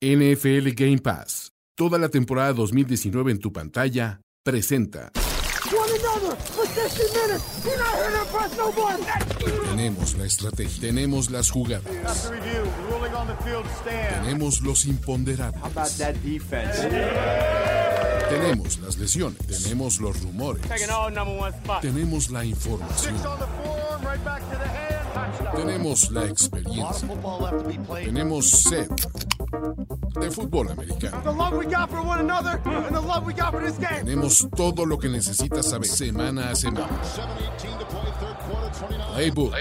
NFL Game Pass, toda la temporada 2019 en tu pantalla, presenta. Tenemos la estrategia, tenemos las jugadas, tenemos los imponderables, tenemos las lesiones, tenemos los rumores, tenemos la información, tenemos la experiencia, tenemos sed de fútbol americano. Tenemos todo lo que necesitas saber semana a semana. Playbook,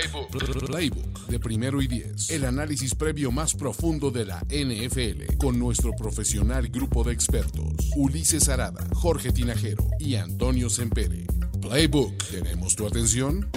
Playbook de primero y diez. El análisis previo más profundo de la NFL con nuestro profesional grupo de expertos. Ulises Arada, Jorge Tinajero y Antonio Sempere. Playbook, ¿tenemos tu atención?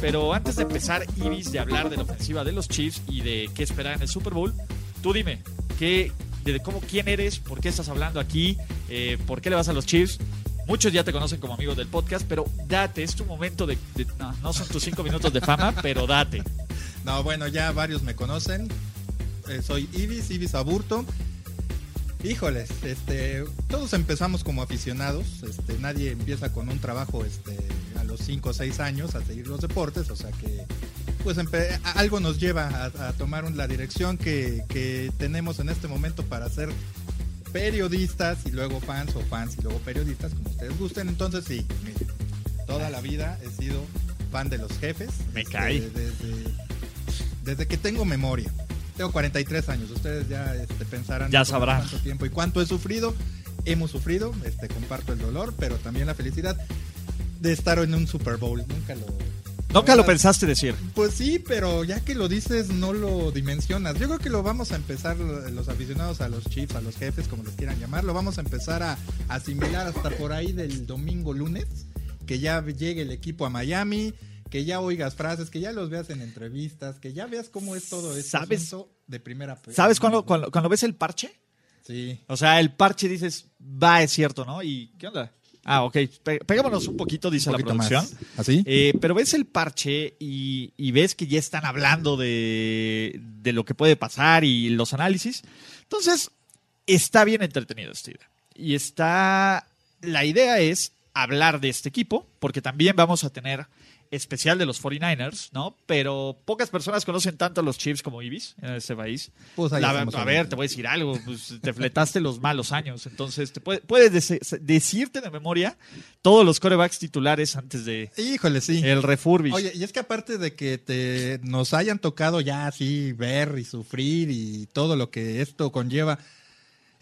Pero antes de empezar, Iris, de hablar de la ofensiva de los Chiefs y de qué esperar en el Super Bowl, tú dime, ¿qué, de cómo, quién eres, por qué estás hablando aquí, eh, por qué le vas a los Chiefs. Muchos ya te conocen como amigo del podcast, pero date, es tu momento de... de- no, no son tus cinco minutos de fama, pero date. No, bueno, ya varios me conocen. Eh, soy Ibis, Ibis Aburto. Híjoles, este, todos empezamos como aficionados. Este, nadie empieza con un trabajo este, a los 5 o 6 años a seguir los deportes. O sea que, pues algo nos lleva a, a tomar la dirección que, que tenemos en este momento para ser periodistas y luego fans o fans y luego periodistas, como ustedes gusten. Entonces, sí, mire, toda la vida he sido fan de los jefes. Me este, cae. Desde, desde que tengo memoria. Tengo 43 años, ustedes ya este, pensarán Ya sabrán. cuánto tiempo y cuánto he sufrido. Hemos sufrido, este, comparto el dolor, pero también la felicidad de estar en un Super Bowl. Nunca lo... Nunca lo pensaste decir. Pues sí, pero ya que lo dices, no lo dimensionas. Yo creo que lo vamos a empezar, lo- los aficionados a los Chiefs, a los jefes, como les quieran llamar, lo vamos a empezar a asimilar hasta por ahí del domingo, lunes, que ya llegue el equipo a Miami, que ya oigas frases, que ya los veas en entrevistas, que ya veas cómo es todo esto ¿Sabes? de primera ¿Sabes cuando, cuando, cuando ves el parche? Sí. O sea, el parche dices, va, es cierto, ¿no? ¿Y qué onda? Ah, ok. Pe- pegámonos un poquito, dice la poquito más. producción. ¿Así? Eh, pero ves el parche y, y ves que ya están hablando de, de lo que puede pasar y los análisis. Entonces, está bien entretenido este video. Y está. La idea es hablar de este equipo, porque también vamos a tener especial de los 49ers, ¿no? Pero pocas personas conocen tanto a los Chiefs como Ibis en este país. Pues ahí La- a ver, te voy a decir algo, pues te fletaste los malos años, entonces te puede- puedes decirte de memoria todos los corebacks titulares antes de Híjole, sí. el refurbish. Oye, y es que aparte de que te nos hayan tocado ya así ver y sufrir y todo lo que esto conlleva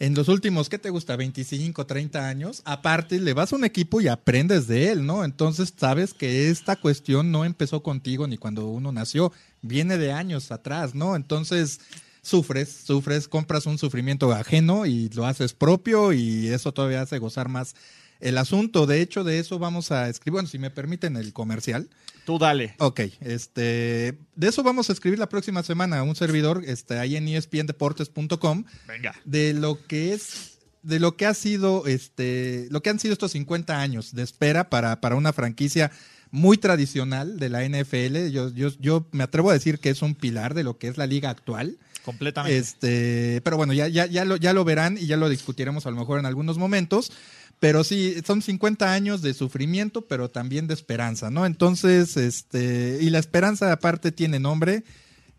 en los últimos, ¿qué te gusta? 25, 30 años. Aparte, le vas a un equipo y aprendes de él, ¿no? Entonces sabes que esta cuestión no empezó contigo ni cuando uno nació, viene de años atrás, ¿no? Entonces sufres, sufres, compras un sufrimiento ajeno y lo haces propio y eso todavía hace gozar más el asunto. De hecho, de eso vamos a escribir, bueno, si me permiten el comercial. Tú dale. Ok, este, de eso vamos a escribir la próxima semana un servidor, este, ahí en espndeportes.com, Venga. de lo que es, de lo que ha sido, este, lo que han sido estos 50 años de espera para, para una franquicia muy tradicional de la NFL. Yo, yo, yo me atrevo a decir que es un pilar de lo que es la liga actual. Completamente. Este, pero bueno, ya, ya, ya, lo, ya lo verán y ya lo discutiremos a lo mejor en algunos momentos. Pero sí, son 50 años de sufrimiento, pero también de esperanza, ¿no? Entonces, este, y la esperanza aparte tiene nombre.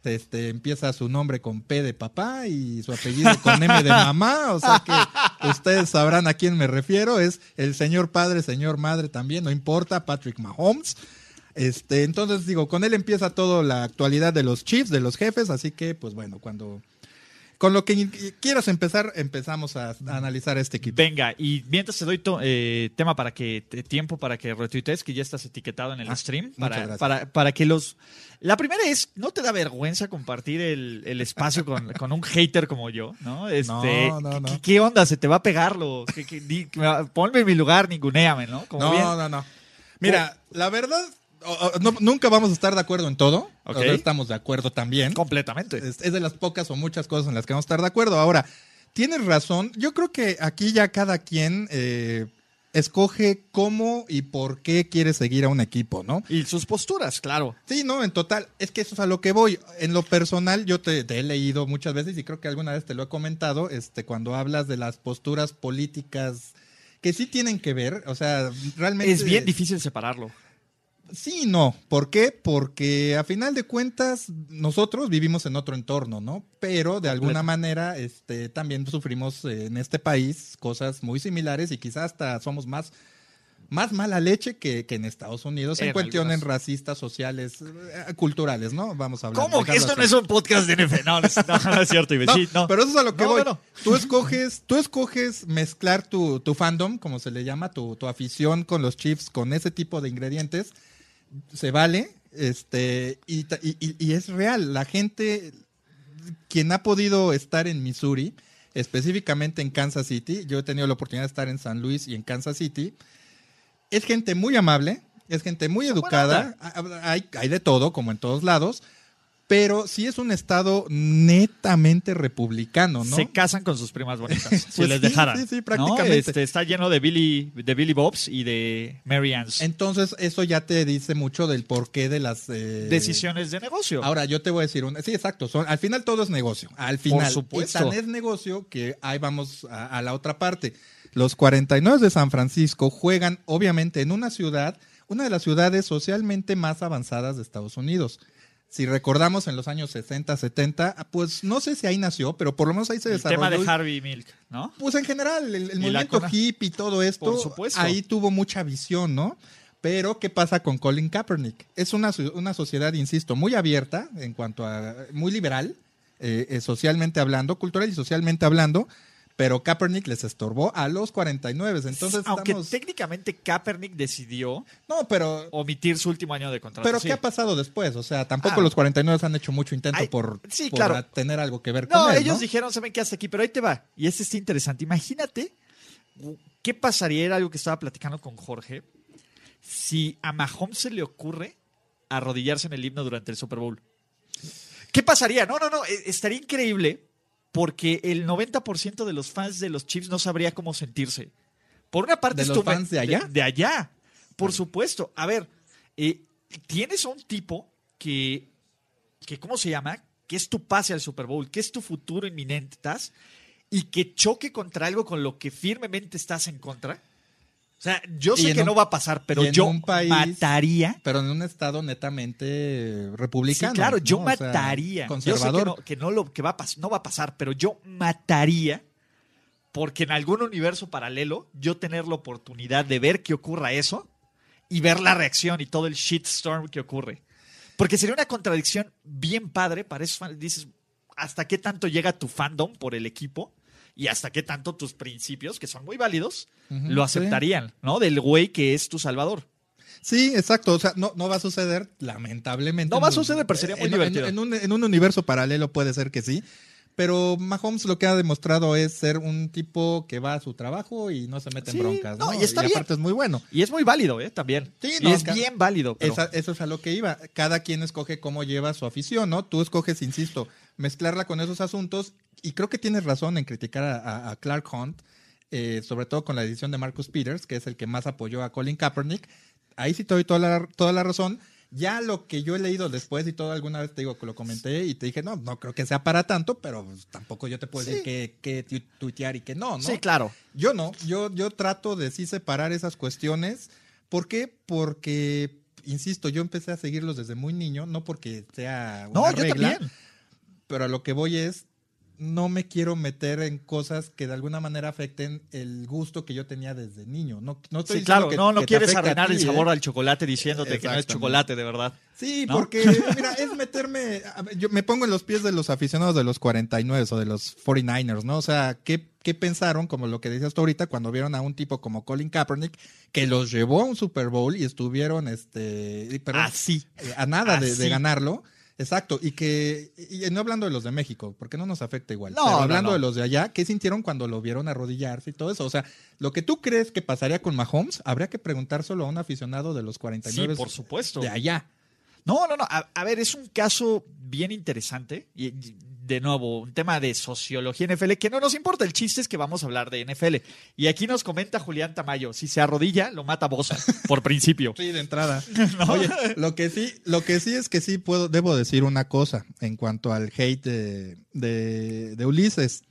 Este, empieza su nombre con P de papá y su apellido con M de mamá, o sea que ustedes sabrán a quién me refiero, es el señor padre, señor madre también, no importa, Patrick Mahomes. Este, entonces digo, con él empieza toda la actualidad de los Chiefs, de los jefes, así que pues bueno, cuando con lo que quieras empezar, empezamos a, a analizar este equipo. Venga, y mientras te doy to- eh, tema para que tiempo para que retuitees, que ya estás etiquetado en el Ah, stream, para, para, para que los... La primera es, ¿no te da vergüenza compartir el, el espacio con, con un hater como yo? ¿no? Este, No, no, ¿qué- no. ¿qué, qué onda? ¿Se te va a pegarlo? ¿Qué- qué- di- ponme en mi lugar, ninguneame, ¿no? Como No, bien- no, no. Mira, la verdad, no- nunca vamos a estar de acuerdo en todo. Ok. Ahora estamos de acuerdo también. Completamente. Es, es de las pocas o muchas cosas en las que vamos a estar de acuerdo. Ahora, tienes razón. Yo creo que aquí ya cada quien eh, escoge cómo y por qué quiere seguir a un equipo, ¿no? Y sus posturas, claro. Sí, no, en total, es que eso es a lo que voy. En lo personal, yo te, te he leído muchas veces y creo que alguna vez te lo he comentado, este, cuando hablas de las posturas políticas que sí tienen que ver, o sea, realmente... Es bien difícil separarlo. Sí y no. ¿Por qué? Porque a final de cuentas nosotros vivimos en otro entorno, ¿no? Pero de alguna manera este, también sufrimos eh, en este país cosas muy similares y quizás hasta somos más, más mala leche que, que en Estados Unidos en, En cuestiones racistas, sociales, eh, culturales, ¿no? Vamos a hablar. ¿Cómo? Que esto no es un podcast de NFL. No, no, es- no, no es cierto, Ibe. No, pero eso es a lo que voy. Tú escoges, tú escoges mezclar tu, tu fandom, como se le llama, tu, tu afición con los Chiefs, con ese tipo de ingredientes. Se vale, este, y, y- y- es real. La gente, quien ha podido estar en Missouri, específicamente en Kansas City, yo he tenido la oportunidad de estar en San Luis y en Kansas City, es gente muy amable, es gente muy educada, ha- hay, hay de todo, como en todos lados, pero sí es un estado netamente republicano, ¿no? Se casan con sus primas bonitas, si Pues les sí, dejaran. sí, sí, ¿no? prácticamente. Este, está lleno de Billy, de Billy Bobs y de Mary Ann's. Entonces, eso ya te dice mucho del porqué de las eh, Decisiones de negocio. Ahora, yo te voy a decir una. Sí, exacto. Son, al final todo es negocio. Al final. supuesto. Y tan es negocio que ahí vamos a, a la otra parte. Los 49 de San Francisco juegan, obviamente, en una ciudad, una de las ciudades socialmente más avanzadas de Estados Unidos. Si recordamos en los años 60, 70, pues no sé si ahí nació, pero por lo menos ahí se el desarrolló. tema de Harvey Milk, ¿no? Pues en general, el, el movimiento hippie y todo esto, Por supuesto. ahí tuvo mucha visión, ¿no? Pero, ¿qué pasa con Colin Kaepernick? Es una, una sociedad, insisto, muy abierta en cuanto a, muy liberal, eh, eh, socialmente hablando, cultural y socialmente hablando, pero Kaepernick les estorbó a los 49. Entonces, Aunque estamos... técnicamente Kaepernick decidió No, pero... omitir su último año de contrato. Pero sí. ¿qué ha pasado después? O sea, tampoco Ah. los 49 han hecho mucho intento por, sí, por claro. tener algo que ver No, con él, ellos ¿no? dijeron, saben qué hasta aquí, pero ahí te va. Y este está interesante. Imagínate qué pasaría, era algo que estaba platicando con Jorge, si a Mahomes se le ocurre arrodillarse en el himno durante el Super Bowl. ¿Qué pasaría? No, no, no, eh, estaría increíble porque el 90% de los fans de los Chiefs no sabría cómo sentirse. Por una parte ¿De es los fans de allá? De, allá, por supuesto. A ver, eh, tienes a un tipo que, que, ¿cómo se llama? Que es tu pase al Super Bowl, que es tu futuro inminente, ¿estás? Y que choque contra algo con lo que firmemente estás en contra. O sea, yo sé que un- no va a pasar, pero yo un país- mataría. Pero en un estado netamente Sí, republicano. claro, yo ¿no? O sea, mataría. Yo sé que, conservador. no, que no lo que va a pas- no va a pasar, pero yo mataría porque en algún universo paralelo yo tener la oportunidad de ver que ocurra eso y ver la reacción y todo el shitstorm que ocurre. Porque sería una contradicción bien padre para esos fans. Dices, ¿hasta qué tanto llega tu fandom por el equipo? Y hasta qué tanto tus principios, que son muy válidos, lo sí. aceptarían, ¿no? Del güey que es tu salvador. Sí, exacto. O sea, no, no va a suceder, lamentablemente. No va a suceder, pero sería muy en- divertido. En, un, en un universo paralelo puede ser que sí. Pero Mahomes lo que ha demostrado es ser un tipo que va a su trabajo y no se mete Sí, en broncas. no, ¿no? y está bien. aparte es muy bueno. Y es muy válido, ¿eh? También. Sí, y no, es bien válido. pero- Esa- eso es a lo que iba. Cada quien escoge cómo lleva su afición, ¿no? Tú escoges, insisto, mezclarla con esos asuntos. Y creo que tienes razón en criticar a, a- a Clark Hunt, eh, sobre todo con la decisión de Marcus Peters, que es el que más apoyó a Colin Kaepernick. Ahí sí te doy toda la, toda la razón. Ya lo que yo he leído después y todo alguna vez te digo que lo comenté y te dije, no, no creo que sea para tanto, pero tampoco yo te puedo decir que, que tu- tuitear y que no, ¿no? Sí, claro. Yo no, yo, yo trato de sí separar esas cuestiones. ¿Por qué? Porque, insisto, yo empecé a seguirlos desde muy niño, no porque sea una No, yo también. pero a lo que voy es, no me quiero meter en cosas que de alguna manera afecten el gusto que yo tenía desde niño. No, no estoy Sí, claro. que- no, no que quieres arruinar el ti, sabor ¿eh? al chocolate diciéndote que no es chocolate, de verdad. Sí, ¿No? porque, mira, es meterme. Yo me pongo en los pies de los aficionados de los 49 o de los 49ers, ¿no? O sea, ¿qué, qué pensaron, como lo que decías tú ahorita, cuando vieron a un tipo como Colin Kaepernick, que los llevó a un Super Bowl y estuvieron, este. perdón, Así. eh, a nada de, de ganarlo? Exacto, y que, y no hablando de los de México, porque no nos afecta igual, No, pero no, hablando no. de los de allá, ¿qué sintieron cuando lo vieron arrodillarse y todo eso? O sea, lo que tú crees que pasaría con Mahomes, habría que preguntárselo a un aficionado de los Sí, 49 por supuesto. de allá. No, no, no. A, a ver, es un caso bien interesante. Y, de nuevo, un tema de sociología NFL que no nos importa. El chiste es que vamos a hablar de NFL. Y aquí nos comenta Julián Tamayo: si se arrodilla, lo mata Bosa, por principio. Sí, de entrada. Oye, lo que sí, lo que sí es que sí puedo, debo decir una cosa en cuanto al hate de, de, de Ulises.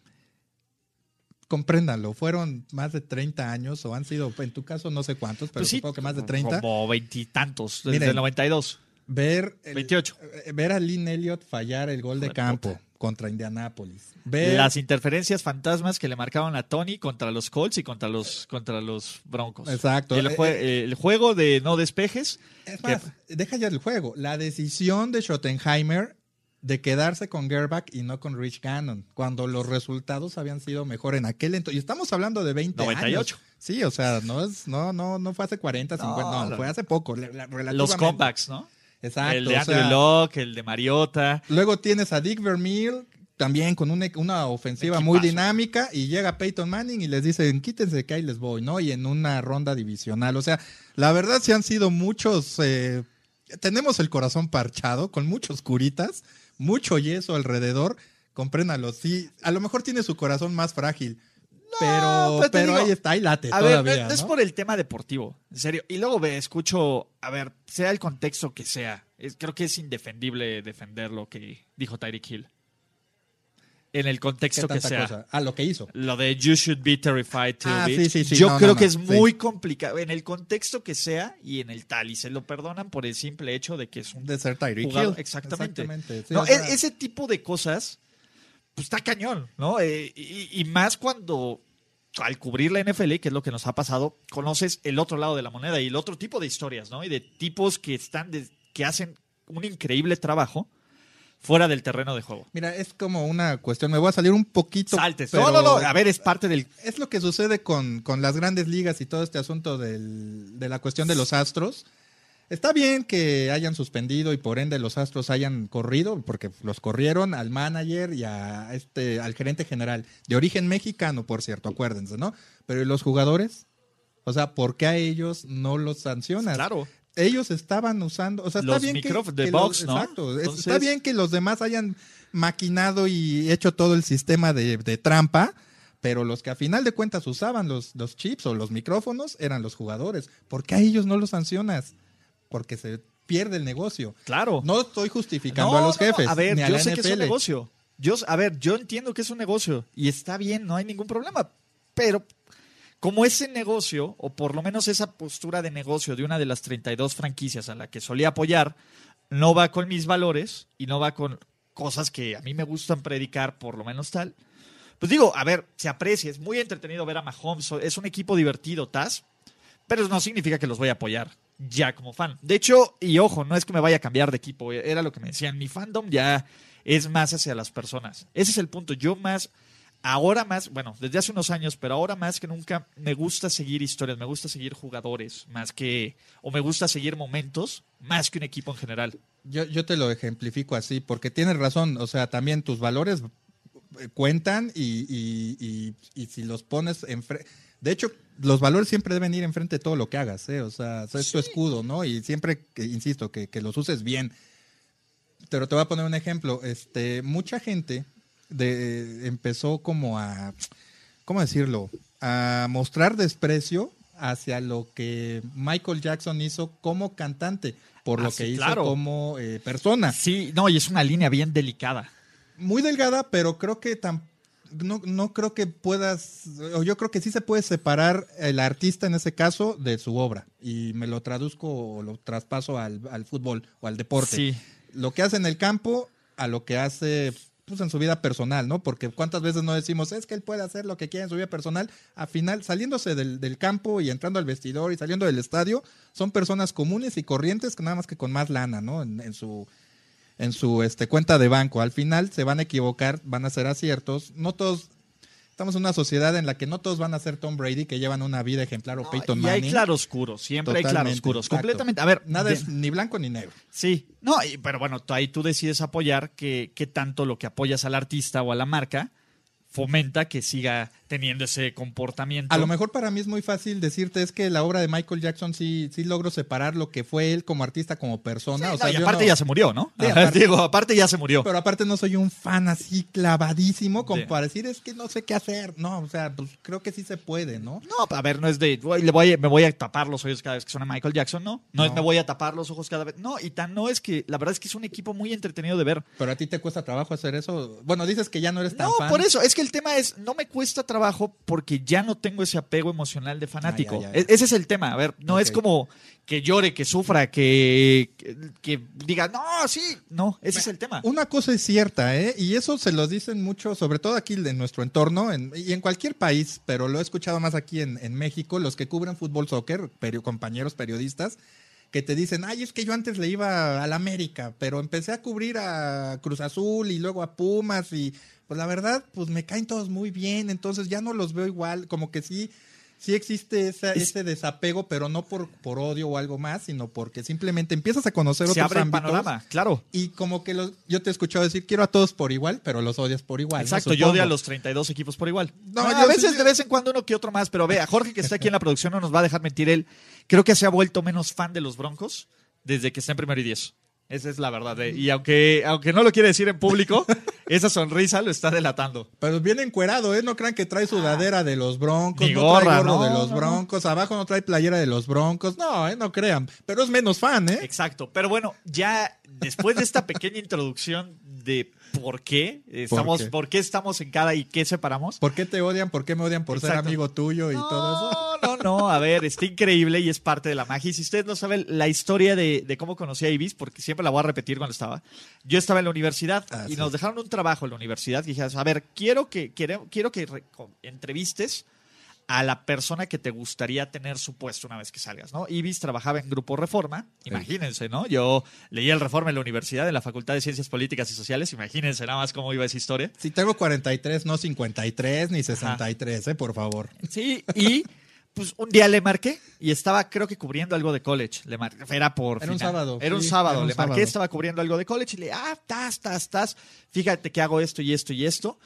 Compréndanlo, fueron más de 30 años, o han sido, en tu caso no sé cuántos, pero Pues sí, supongo que más de 30. Como veintitantos, desde Miren, el 92. Ver, el- 28. eh, ver a Lynn Elliott fallar el gol de campo contra Indianápolis. Las interferencias fantasmas que le marcaban a Tony contra los Colts y contra los, contra los Broncos. Exacto. El, jue- Eh, el juego de no despejes. Es más, deja ya el juego. La decisión de Schottenheimer de quedarse con Gerbach y no con Rich Gannon, cuando los resultados habían sido mejor en aquel entonces. Y estamos hablando de 20 98. años. Sí, o sea, no es, no, no, no fue hace 40, 50, no, no. fue hace poco. Los comebacks, ¿no? Exacto. el de Andrew sea, Locke, el de Mariota. Luego tienes a Dick Vermeil, también con una, una ofensiva Equipazo. muy dinámica, y llega Peyton Manning y les dicen, quítense que ahí les voy, ¿no? Y en una ronda divisional. O sea, la verdad sí han sido muchos, eh, tenemos el corazón parchado, con muchos curitas, mucho yeso alrededor, compréndalo, sí, a lo mejor tiene su corazón más frágil, pero, pero te pero digo, ahí está, ahí late A ver, todavía, no, no es por el tema deportivo, en serio. Y luego ve, escucho, a ver, sea el contexto que sea, es- creo que es indefendible defender lo que dijo Tyreek Hill. En el ¿Qué contexto que sea. cosa? Ah, lo que hizo. Lo de you should be terrified to Ah, beat. sí, sí, sí. Yo No, creo que es muy complicado. En el contexto que sea y en el tal. Y se lo perdonan por el simple hecho de que es un De ser Tyreek. Hill. Exactamente. Exactamente, sí, No, o sea- e- ese tipo de cosas, pues está cañón, ¿no? Eh, y, y más cuando al cubrir la NFL, que es lo que nos ha pasado, conoces el otro lado de la moneda y el otro tipo de historias, ¿no? Y de tipos que están, de- que hacen un increíble trabajo fuera del terreno de juego. Mira, es como una cuestión. Me voy a salir un poquito. Saltes. pero No, no, no. A ver, es parte del. Es lo que sucede con, con las grandes ligas y todo este asunto del- de la cuestión de los astros. Está bien que hayan suspendido y por ende los astros hayan corrido, porque los corrieron al manager y a este, al gerente general, de origen mexicano, por cierto, acuérdense, ¿no? Pero ¿y los jugadores? O sea, ¿por qué a ellos no los sancionas? Claro. ellos estaban usando, o sea, está Los bien que, de que box, los- ¿no? Exacto, es- Entonces- está bien que los demás hayan maquinado y hecho todo el sistema de, de trampa, pero los que a final de cuentas usaban los, los chips o los micrófonos eran los jugadores. ¿Por qué a ellos no los sancionas? Porque se pierde el negocio. Claro. No estoy justificando No, a los no, jefes. A ver, ni a yo sé que es un negocio. Yo, a ver, yo entiendo que es un negocio y está bien, no hay ningún problema. Pero como ese negocio, o por lo menos esa postura de negocio de una de las 32 franquicias a la que solía apoyar, no va con mis valores y no va con cosas que a mí me gustan predicar, por lo menos tal. Pues digo, a ver, se aprecia, es muy entretenido ver a Mahomes, es un equipo divertido, Taz, pero no significa que los voy a apoyar ya como fan. De hecho, y ojo, no es que me vaya a cambiar de equipo, era lo que me decían, mi fandom ya es más hacia las personas. Ese es el punto, yo más, ahora más, bueno, desde hace unos años, pero ahora más que nunca me gusta seguir historias, me gusta seguir jugadores, más que, o me gusta seguir momentos, más que un equipo en general. Yo, yo te lo ejemplifico así, porque tienes razón, o sea, también tus valores eh, cuentan y, y- y- y si los pones enfrente... De hecho, los valores siempre deben ir enfrente de todo lo que hagas, ¿eh? O sea, es tu escudo, ¿no? Y siempre, que, insisto, que, que los uses bien. Pero te voy a poner un ejemplo. Este, mucha gente de, empezó como a, ¿cómo decirlo? A mostrar desprecio hacia lo que Michael Jackson hizo como cantante, por Ah, lo sí, que hizo claro. como eh, persona. Sí, no, y es una línea bien delicada. Muy delgada, pero creo que tam- no, no creo que puedas, o yo creo que sí se puede separar el artista en ese caso de su obra. Y me lo traduzco o lo traspaso al, al fútbol o al deporte. Sí. Lo que hace en el campo a lo que hace pues, en su vida personal, ¿no? Porque cuántas veces no decimos, es que él puede hacer lo que quiera en su vida personal. Al final, saliéndose del, del campo y entrando al vestidor y saliendo del estadio, son personas comunes y corrientes, nada más que con más lana, ¿no? En, en su en su este, cuenta de banco. Al final se van a equivocar, van a ser aciertos. No todos, estamos en una sociedad en la que no todos van a ser Tom Brady, que llevan una vida ejemplar o Peyton y Manning. hay claroscuros, siempre hay claroscuros, exacto. completamente. A ver, Nada es ni blanco ni negro. Sí, no, y- pero bueno, tú ahí tú decides apoyar que, que tanto lo que apoyas al artista o a la marca fomenta que siga teniendo ese comportamiento. A lo mejor para mí es muy fácil decirte es que la obra de Michael Jackson sí, sí logró separar lo que fue él como artista, como persona. Sí, o sea, no, y yo aparte no- ya se murió, ¿no? Sí, aparte- Digo, aparte ya se murió. Pero aparte no soy un fan así clavadísimo como Sí. para decir es que no sé qué hacer. No, o sea, pues creo que sí se puede, ¿no? No, a ver, no es de, voy- le voy, a- me voy a tapar los oídos cada vez que suena Michael Jackson, no. No, es No. me voy a tapar los ojos cada vez. No, y tan no es que, la verdad es que es un equipo muy entretenido de ver. Pero a ti te cuesta trabajo hacer eso. Bueno, dices que ya no eres tan No, fan. por eso, es que el tema es, no me cuesta trabajo porque ya no tengo ese apego emocional de fanático. Ah, ya, ya, ya. E- Ese es el tema, a ver, no es como que llore, que sufra, que, que, que diga, no, sí, no, ese es el tema. Una cosa es cierta, ¿eh? Y eso se lo dicen mucho, sobre todo aquí en nuestro entorno en- y en cualquier país, pero lo he escuchado más aquí en, en México, los que cubren fútbol, soccer, perio- compañeros periodistas, que te dicen, ay, es que yo antes le iba al América, pero empecé a cubrir a Cruz Azul y luego a Pumas y pues la verdad, pues me caen todos muy bien, entonces ya no los veo igual, como que sí. Sí existe esa- Es- ese desapego, pero no por, por odio o algo más, sino porque simplemente empiezas a conocer Se otros abre el ámbitos. panorama, claro. Y como que los, yo te he escuchado decir, quiero a todos por igual, pero los odias por igual. ¿no? Exacto, yo odio a los 32 equipos por igual. No, yo a veces sí- de vez en cuando uno que otro más, pero vea, Jorge que está aquí en la producción no nos va a dejar mentir él. Creo que se ha vuelto menos fan de los Broncos desde que está en primero y diez. Esa es la verdad. eh. Y aunque, aunque no lo quiere decir en público, esa sonrisa lo está delatando. Pero viene encuerado, ¿eh? No crean que trae sudadera de los broncos, Ni no gorra, trae gorro no, de los no, no. broncos, abajo no trae playera de los broncos. No, ¿eh? No crean. Pero es menos fan, ¿eh? Exacto. Pero bueno, ya después de esta pequeña introducción de por qué estamos, qué? por qué estamos en cada y qué separamos. ¿Por qué te odian? ¿Por qué me odian por ser amigo tuyo y todo eso? No, no. A ver, está increíble y es parte de la magia. Y si ustedes no saben la historia de, de cómo conocí a Ibis, porque siempre la voy a repetir cuando estaba. Yo estaba en la universidad Ah, y sí. nos dejaron un trabajo en la universidad. Y dije, a ver, quiero que, quiero, quiero que entrevistes a la persona que te gustaría tener su puesto una vez que salgas, ¿no? Ibis trabajaba en Grupo Reforma, imagínense, ¿no? Yo leí el Reforma en la universidad, en la Facultad de Ciencias Políticas y Sociales, imagínense nada más cómo iba esa historia. Si tengo 43, no 53 ni 63, ¿eh? Por favor. Sí, y pues un día le marqué y estaba creo que cubriendo algo de college. Le marqué, era por Era un sábado, Era un sí, sábado. era un le marqué, estaba cubriendo algo de college y le, ah, tas, tas, tas. Fíjate que hago esto y esto y esto.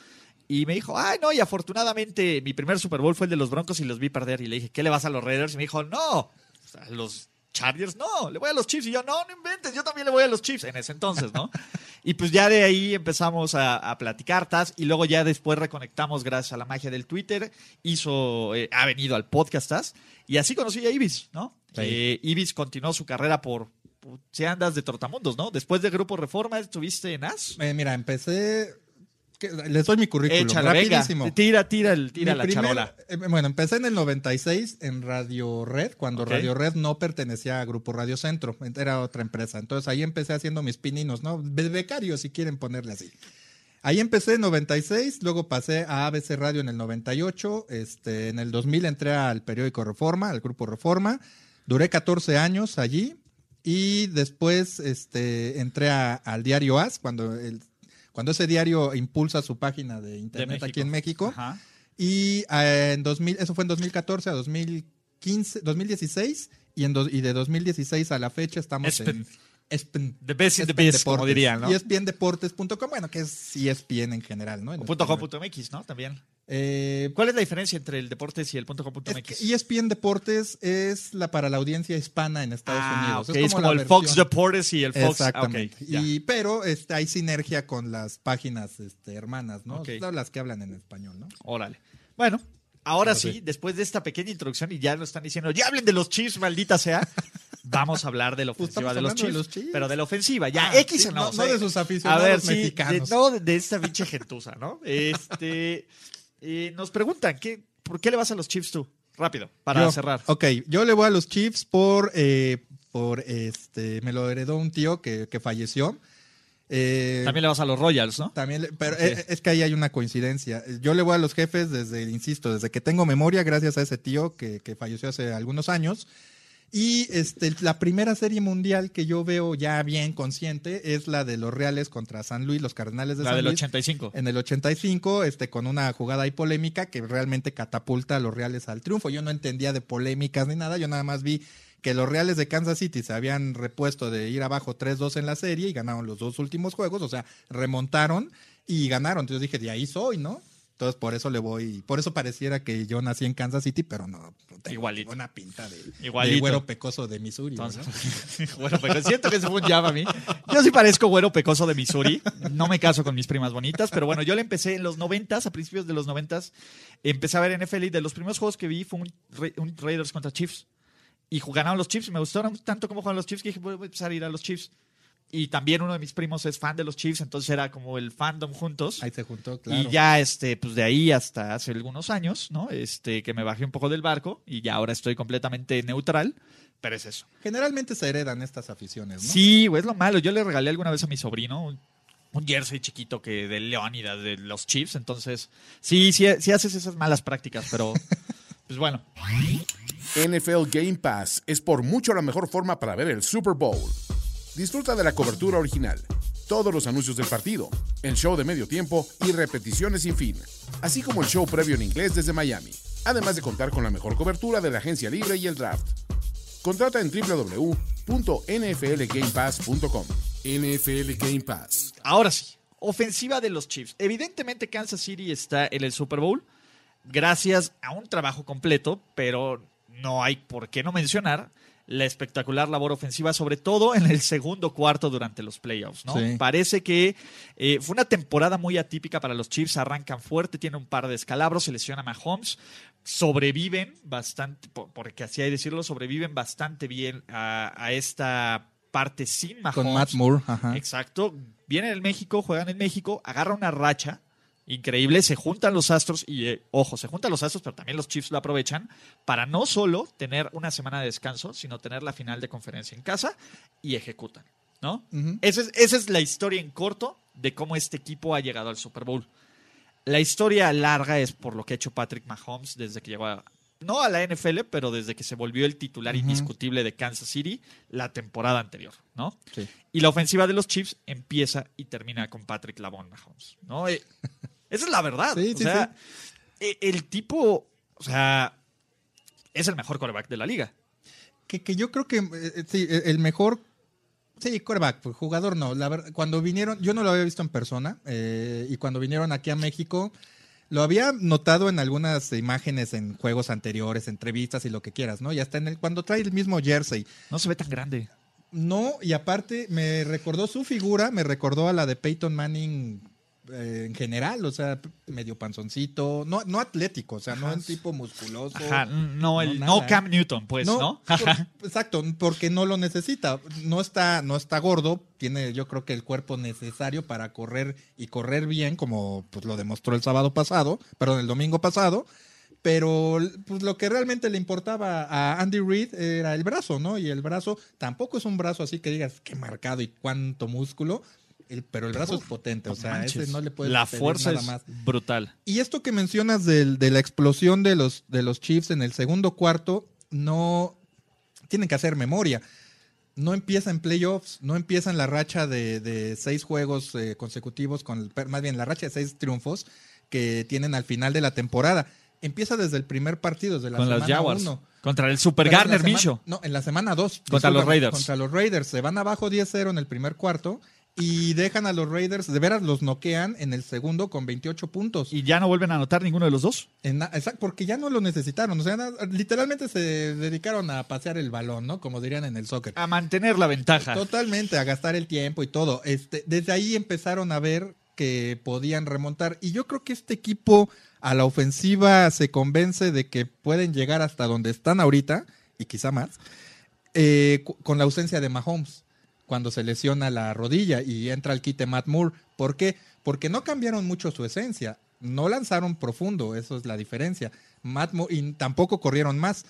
Y me dijo, ay, no, y afortunadamente mi primer Super Bowl fue el de los Broncos y los vi perder. Y le dije, ¿qué le vas a los Raiders? Y me dijo, no, a los Chargers, no, le voy a los Chiefs. Y yo, no, no inventes, yo también le voy a los Chiefs en ese entonces, ¿no? y pues ya de ahí empezamos a, a platicar, Tas, y luego ya después reconectamos gracias a la magia del Twitter. Hizo, eh, ha venido al podcast, Tas, y así conocí a Ibis, ¿no? Sí. Eh, Ibis continuó su carrera por, por- si andas de Trotamundos, ¿no? Después de Grupo Reforma, estuviste en AS. Eh, mira, empecé. Les doy mi currículum. Échale, venga. rapidísimo. Tira, tira, el, tira Mi la primer- charola. eh, bueno, empecé en el 96 en Radio Red, cuando. Radio Red no pertenecía a Grupo Radio Centro, era otra empresa. Entonces ahí empecé haciendo mis pininos, ¿no? Be- Becario, si quieren ponerle así. Ahí empecé en 96, luego pasé a ABC Radio en el 98, este, en el 2000 entré al periódico Reforma, al Grupo Reforma, duré 14 años allí y después este, entré a- al diario AS, cuando, el, cuando ese diario impulsa su página de De internet México. aquí en México. Ajá. Y eh, en 2000, eso fue en 2014 a 2015, 2016 y, en do- y de 2016 a la fecha estamos Espen. en ESPN. The best in the biz, como dirían, ¿no? Y ESPNdeportes.com, bueno, que es ESPN en general, ¿no? En O punto com español. punto MX, ¿no? También. Eh, ¿Cuál es la diferencia entre el Deportes y el punto com punto es que ESPN Deportes es la para la audiencia hispana en Estados ah, Unidos. ok, es como, el Fox Deportes y el Fox. Exactamente. Ok, ya. y, pero este, hay sinergia con las páginas este, hermanas, ¿no? Ok. Son las que hablan en español, ¿no? Órale. Bueno, ahora sí, sí. después de esta pequeña introducción y ya lo están diciendo, ya hablen de los Chiefs, maldita sea. Vamos a hablar de la Pues ofensiva de los, de Chiefs, los Chiefs. Pero de la ofensiva, ya, Ah, X sí, no. no- de sus aficionados A ver, sí, mexicanos. de- no de, de esta pinche gentuza, ¿no? Este, eh, nos preguntan, ¿qué, ¿por qué le vas a los Chiefs tú? Rápido, para Yo- cerrar. Ok, yo le voy a los Chiefs por, eh, por este, me lo heredó un tío que, que falleció. Eh, También le vas a los Royals, ¿no? también le- pero eh, es que ahí hay una coincidencia. Yo le voy a los jefes desde, insisto, desde que tengo memoria, gracias a ese tío que, que falleció hace algunos años. Y este, la primera serie mundial que yo veo ya bien consciente es la de los Reales contra San Luis, los Cardenales de La San del Luis. 85. En el 85, este, con una jugada ahí polémica que realmente catapulta a los Reales al triunfo. Yo no entendía de polémicas ni nada, yo nada más vi que los Reales de Kansas City se habían repuesto de ir abajo 3-2 en la serie y ganaron los dos últimos juegos, o sea, remontaron y ganaron. Entonces dije, de ahí soy, ¿no? Entonces por eso le voy, por eso pareciera que yo nací en Kansas City, pero no, no tengo Igualito. una pinta de, Igualito. de güero pecoso de Missouri. Entonces, ¿verdad? güero pecoso. Siento que se fue un jab a mí. Yo sí parezco güero pecoso de Missouri. No me caso con mis primas bonitas, pero bueno, yo le empecé en los noventas, a principios de los noventas, empecé a ver NFL y de los primeros juegos que vi fue un, Ra- un Raiders contra Chiefs. Y ganaron los Chiefs y me gustaron tanto como jugaban los Chiefs que dije, voy a empezar a ir a los Chiefs. Y también uno de mis primos es fan de los Chiefs, entonces era como el fandom juntos. Ahí se juntó, claro. Y ya, este, pues de ahí hasta hace algunos años, ¿no? Este, que me bajé un poco del barco y ya ahora estoy completamente neutral, pero es eso. Generalmente se heredan estas aficiones, ¿no? Sí, güey, es lo malo. Yo le regalé alguna vez a mi sobrino un, un jersey chiquito que de Leónidas, de los Chiefs, entonces, sí, sí, sí haces esas malas prácticas, pero, pues bueno. NFL Game Pass es por mucho la mejor forma para ver el Super Bowl. Disfruta de la cobertura original, todos los anuncios del partido, el show de medio tiempo y repeticiones sin fin, así como el show previo en inglés desde Miami, además de contar con la mejor cobertura de la agencia libre y el draft. Contrata en www.nflgamepass.com. NFL Game Pass. Ahora sí, ofensiva de los Chiefs. Evidentemente Kansas City está en el Super Bowl gracias a un trabajo completo, pero no hay por qué no mencionar la espectacular labor ofensiva, sobre todo en el segundo cuarto durante los playoffs. ¿no? Sí. Parece que eh, fue una temporada muy atípica para los Chiefs. Arrancan fuerte, tienen un par de escalabros, se lesiona Mahomes, sobreviven bastante, por- porque así hay que decirlo, sobreviven bastante bien a, a esta parte sin Mahomes. Con Matt Moore, ajá. Exacto. Vienen en México, juegan en México, agarra una racha increíble, se juntan los astros y, eh, ojo, se juntan los astros, pero también los Chiefs lo aprovechan para no solo tener una semana de descanso, sino tener la final de conferencia en casa y ejecutan, ¿no? Esa es, esa es la historia en corto de cómo este equipo ha llegado al Super Bowl. La historia larga es por lo que ha hecho Patrick Mahomes desde que llegó a, no a la NFL, pero desde que se volvió el titular indiscutible de Kansas City la temporada anterior, ¿no? Sí. Y la ofensiva de los Chiefs empieza y termina con Patrick Lavon Mahomes, ¿no? Esa es la verdad. Sí, o sí, sea, eh, el tipo, o sea, es el mejor quarterback de la liga. Que, que yo creo que eh, eh, sí, eh, el mejor. Sí, quarterback, pues, jugador no. La verdad, cuando vinieron, yo no lo había visto en persona, eh, y cuando vinieron aquí a México, lo había notado en algunas imágenes en juegos anteriores, entrevistas y lo que quieras, ¿no? Y hasta en el, cuando trae el mismo jersey. No se ve tan grande. No, y aparte me recordó su figura, me recordó a la de Peyton Manning eh, en general, o sea, medio panzoncito, no, no atlético, o sea, no un tipo musculoso. Ajá, no, el, no. Cam Newton, pues, ¿no? por- exacto, porque no lo necesita. No está, no está gordo, tiene yo creo que el cuerpo necesario para correr y correr bien, como pues lo demostró el sábado pasado, perdón, el domingo pasado. Pero pues lo que realmente le importaba a Andy Reid era el brazo, ¿no? Y el brazo tampoco es un brazo así que digas qué marcado y cuánto músculo, el- pero el brazo es potente, o sea, Manches, ese no le puede La fuerza nada es más. brutal. Y esto que mencionas del- de la explosión de los, de los Chiefs en el segundo cuarto, no tienen que hacer memoria. No empieza en playoffs, no empieza en la racha de, de seis juegos eh, consecutivos, con el- más bien la racha de seis triunfos que tienen al final de la temporada. Empieza desde el primer partido, desde la Con semana uno. Contra el Super Pero Garner Minshew. No, en la semana 2. Contra los Raiders. Contra los Raiders. Se van abajo 10-0 en el primer cuarto y dejan a los Raiders, de veras los noquean en el segundo con 28 puntos. Y ya no vuelven a anotar ninguno de los dos. En exacto, porque ya no lo necesitaron. O sea, literalmente se dedicaron a pasear el balón, ¿no? Como dirían en el soccer. A mantener la ventaja. Totalmente, a gastar el tiempo y todo. Este, desde ahí empezaron a ver que podían remontar. Y yo creo que este equipo a la ofensiva se convence de que pueden llegar hasta donde están ahorita, y quizá más, eh, con la ausencia de Mahomes, cuando se lesiona la rodilla y entra al quite Matt Moore. ¿Por qué? Porque no cambiaron mucho su esencia. No lanzaron profundo, eso es la diferencia. Matt Moore, y tampoco corrieron más.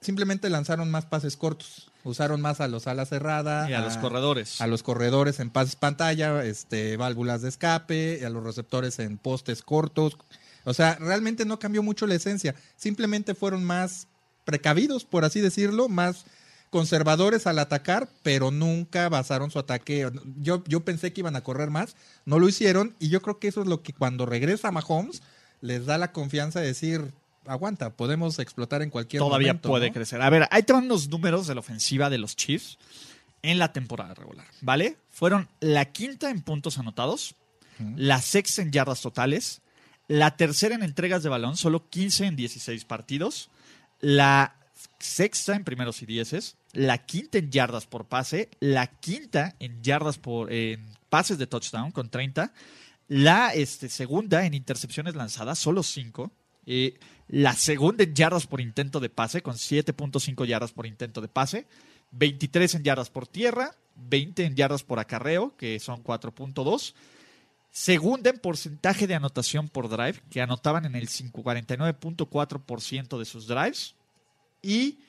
Simplemente lanzaron más pases cortos. Usaron más a los alas cerradas. Y a los corredores. A los corredores en pases pantalla, este, válvulas de escape, a los receptores en postes cortos. O sea, realmente no cambió mucho la esencia. Simplemente fueron más precavidos, por así decirlo, más conservadores al atacar, pero nunca basaron su ataque. Yo, yo pensé que iban a correr más, no lo hicieron, y yo creo que eso es lo que cuando regresa Mahomes les da la confianza de decir, aguanta, podemos explotar en cualquier Todavía momento. puede ¿no? crecer. A ver, ahí te van los números de la ofensiva de los Chiefs en la temporada regular, ¿vale? Fueron la quinta en puntos anotados, la sexta en yardas totales, La tercera en entregas de balón, solo 15 en 16 partidos. La sexta en primeros y dieces. La quinta en yardas por pase. La quinta en yardas por en pases de touchdown con 30. La este, segunda en intercepciones lanzadas, solo 5. Eh, la segunda en yardas por intento de pase, con 7.5 yardas por intento de pase. 23 en yardas por tierra. 20 en yardas por acarreo, que son 4.2. Segunda en porcentaje de anotación por drive, que anotaban en el 49.4% de sus drives. Y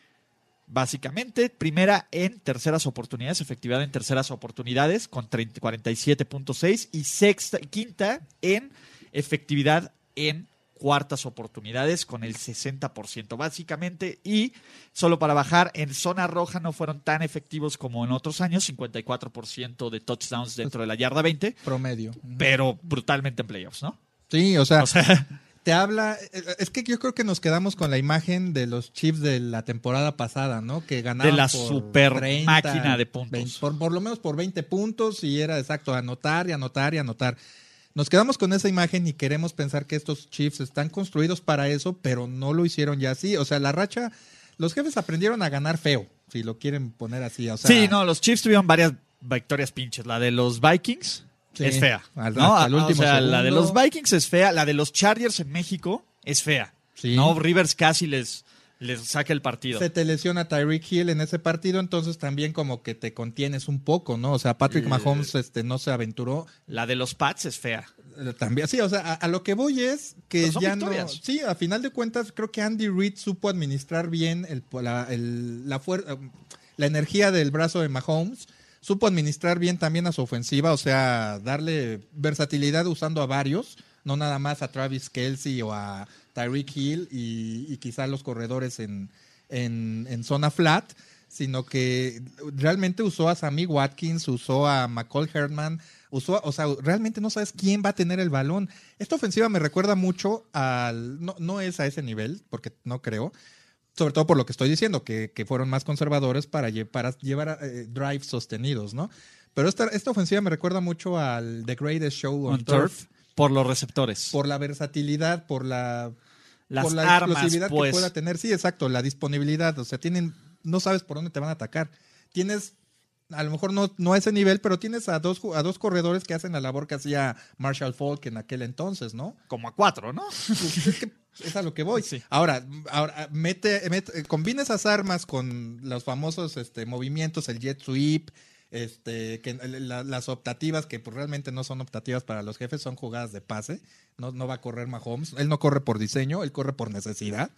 básicamente, primera en terceras oportunidades, efectividad en terceras oportunidades con 47.6 y sexta, quinta en efectividad en cuartas oportunidades con el 60% básicamente y solo para bajar en zona roja no fueron tan efectivos como en otros años, 54% de touchdowns dentro de la yarda 20, Promedio. pero brutalmente en playoffs, ¿no? Sí, o sea, O sea, te habla. eh, Es que yo creo que nos quedamos con la imagen de los Chiefs de la temporada pasada, ¿no? Que ganaban. De la por super máquina de puntos. 20, por, por lo menos por 20 puntos y era exacto, anotar y anotar y anotar. Nos quedamos con esa imagen y queremos pensar que estos Chiefs están construidos para eso, pero no lo hicieron ya así. O sea, la racha. Los jefes aprendieron a ganar feo, si lo quieren poner así. O sea, sí, no, los Chiefs tuvieron varias victorias pinches. La de los Vikings Sí, es fea. al- ¿no? hasta el o último sea, la de los Vikings es fea. La de los Chargers en México es fea. Sí. No, Rivers casi les, les saca el partido. se te lesiona Tyreek Hill en ese partido, entonces también como que te contienes un poco, ¿no? O sea, Patrick Eh. Mahomes este, no se aventuró. La de los Pats es fea. Eh, También, sí, o sea, a, a lo que voy es que son ya victorias. no. Sí, a final de cuentas, creo que Andy Reid supo administrar bien el, la, el- la, fuer- eh, la energía del brazo de Mahomes. Supo administrar bien también a su ofensiva, o sea, darle versatilidad usando a varios, no nada más a Travis Kelsey o a Tyreek Hill y, y quizá los corredores en, en, zona flat, sino que realmente usó a Sammy Watkins, usó a McCall Herman, usó, o sea, realmente no sabes quién va a tener el balón. Esta ofensiva me recuerda mucho al, no, no es a ese nivel, porque no creo, sobre todo por lo que estoy diciendo, que, que fueron más conservadores para, lle- para llevar eh, drives sostenidos, ¿no? Pero esta, esta ofensiva me recuerda mucho al The Greatest Show on, On Turf, turf. Por los receptores. por la versatilidad, por la Las por la armas, explosividad pues. que pueda tener. Sí, exacto, la disponibilidad. O sea, tienen, no sabes por dónde te van a atacar. Tienes, a lo mejor no, no a ese nivel, pero tienes a dos, a dos corredores que hacen la labor que hacía Marshall Falk en aquel entonces, ¿no? Como a cuatro, ¿no? Pues es que es a lo que voy. Sí. Ahora, ahora mete, mete- combina esas armas con los famosos este, movimientos, el jet sweep, este, que la- las optativas, que pues realmente no son optativas para los jefes, son jugadas de pase. No, no va a correr Mahomes. Él no corre por diseño, él corre por necesidad.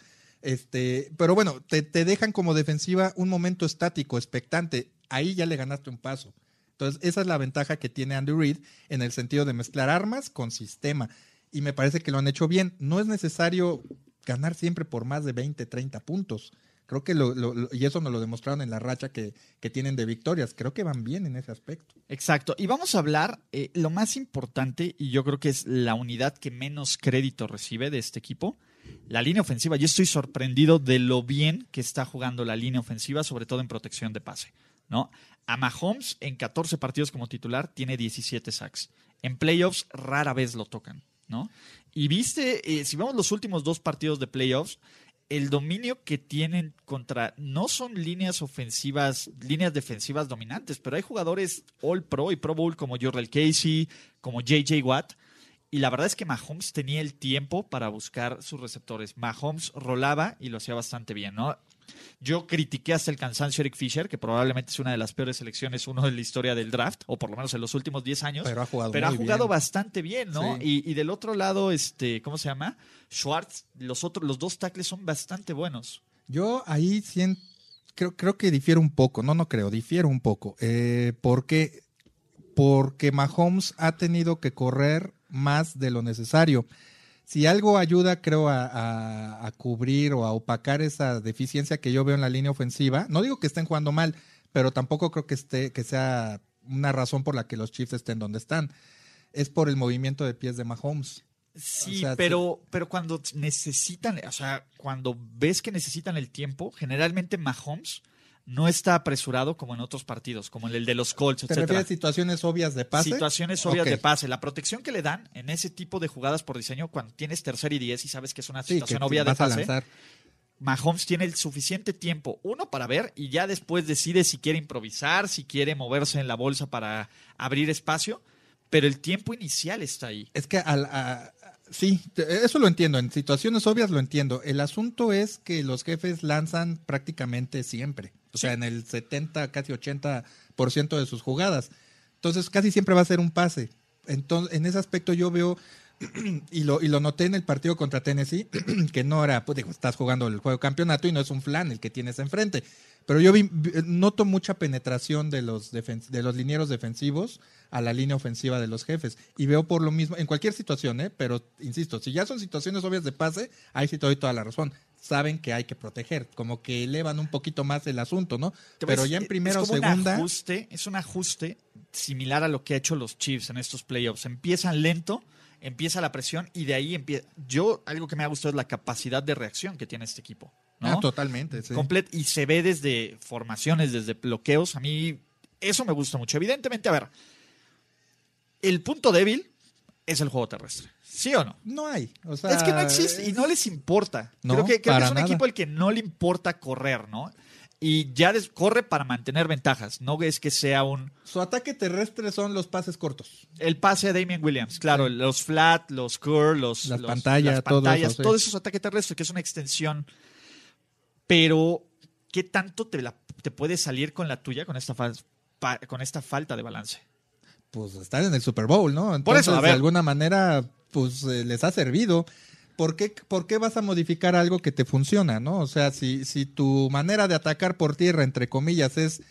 Este, pero bueno, te, dejan como defensiva un momento estático, expectante. Ahí ya le ganaste un paso. Entonces, esa es la ventaja que tiene Andy Reid en el sentido de mezclar armas con sistema. Y me parece que lo han hecho bien. No es necesario ganar siempre por más de 20, 30 puntos. Creo que lo, y eso nos lo demostraron en la racha que, que tienen de victorias. Creo que van bien en ese aspecto. Exacto. Y vamos a hablar eh, lo más importante, y yo creo que es la unidad que menos crédito recibe de este equipo, la línea ofensiva. Yo estoy sorprendido de lo bien que está jugando la línea ofensiva, sobre todo en protección de pase. ¿no? A Mahomes en 14 partidos como titular tiene 17 sacks. En playoffs rara vez lo tocan. ¿no? Y viste, eh, si vemos los últimos dos partidos de playoffs, el dominio que tienen contra no son líneas ofensivas, líneas defensivas dominantes, pero hay jugadores All Pro y Pro Bowl como Jorrel Casey, como JJ Watt. Y la verdad es que Mahomes tenía el tiempo para buscar sus receptores. Mahomes rolaba y lo hacía bastante bien, ¿no? Yo critiqué hasta el cansancio Eric Fisher, que probablemente es una de las peores selecciones, uno de la historia del draft, o por lo menos en los últimos 10 años. Pero ha jugado Pero ha jugado bien. bastante bien, ¿no? Sí. Y, y del otro lado, este, ¿cómo se llama? Schwartz, los otros, los dos tackles son bastante buenos. Yo ahí creo, creo que difiero un poco. No, no creo, difiero un poco. Eh, porque, porque Mahomes ha tenido que correr más de lo necesario. Si algo ayuda, creo, a, a- a cubrir o a opacar esa deficiencia que yo veo en la línea ofensiva, no digo que estén jugando mal, pero tampoco creo que, esté, que sea una razón por la que los Chiefs estén donde están. Es por el movimiento de pies de Mahomes. Sí, O sea, pero, pero cuando necesitan, o sea, cuando ves que necesitan el tiempo, generalmente Mahomes no está apresurado como en otros partidos, como en el de los Colts, ¿Te etcétera. refieres a situaciones obvias de pase? Situaciones obvias de pase. La protección que le dan en ese tipo de jugadas por diseño, cuando tienes tercer y diez y sabes que es una situación obvia de pase. Mahomes tiene el suficiente tiempo, uno, para ver y ya después decide si quiere improvisar, si quiere moverse en la bolsa para abrir espacio, pero el tiempo inicial está ahí. Es que al, a- sí, te- eso lo entiendo. En situaciones obvias lo entiendo. El asunto es que los jefes lanzan prácticamente siempre. O sea, en el 70, casi 80% de sus jugadas. Entonces, casi siempre va a ser un pase. Entonces, en ese aspecto yo veo, y lo, y lo noté en el partido contra Tennessee, que no era, pues digo, estás jugando el juego de campeonato y no es un flan el que tienes enfrente. Pero yo vi- noto mucha penetración de los, de los linieros defensivos a la línea ofensiva de los jefes. Y veo por lo mismo, en cualquier situación, ¿eh? pero insisto, si ya son situaciones obvias de pase, ahí sí te doy toda la razón. Saben que hay que proteger, como que elevan un poquito más el asunto, ¿no? Pero ya en primera o segunda. Un ajuste, es un ajuste similar a lo que ha hecho los Chiefs en estos playoffs. Empiezan lento, empieza la presión y de ahí empieza. Yo, algo que me ha gustado es la capacidad de reacción que tiene este equipo. ¿no? Ah, totalmente, sí. Complet- y se ve desde formaciones, desde bloqueos. A mí eso me gusta mucho. Evidentemente, a ver, el punto débil es el juego terrestre. ¿Sí o no? No hay. O sea, es que no existe y no les importa. No, creo que, creo que es un nada. equipo al que no le importa correr, ¿no? Y ya des- corre para mantener ventajas. No es que sea un. Su ataque terrestre son los pases cortos. El pase de Damien Williams, claro, los flat, los curl, los, Las los- pantallas, las todo pantallas, eso, sí. todo eso es ataque terrestre, que es una extensión. Pero, ¿qué tanto te, la- te puede salir con la tuya con esta, fal- pa- con esta falta de balance? Pues están en el Super Bowl, ¿no? Entonces, Por eso, a ver. de alguna manera, pues eh, les ha servido. ¿Por qué, ¿Por qué vas a modificar algo que te funciona, no? O sea, si, si tu manera de atacar por tierra, entre comillas, es,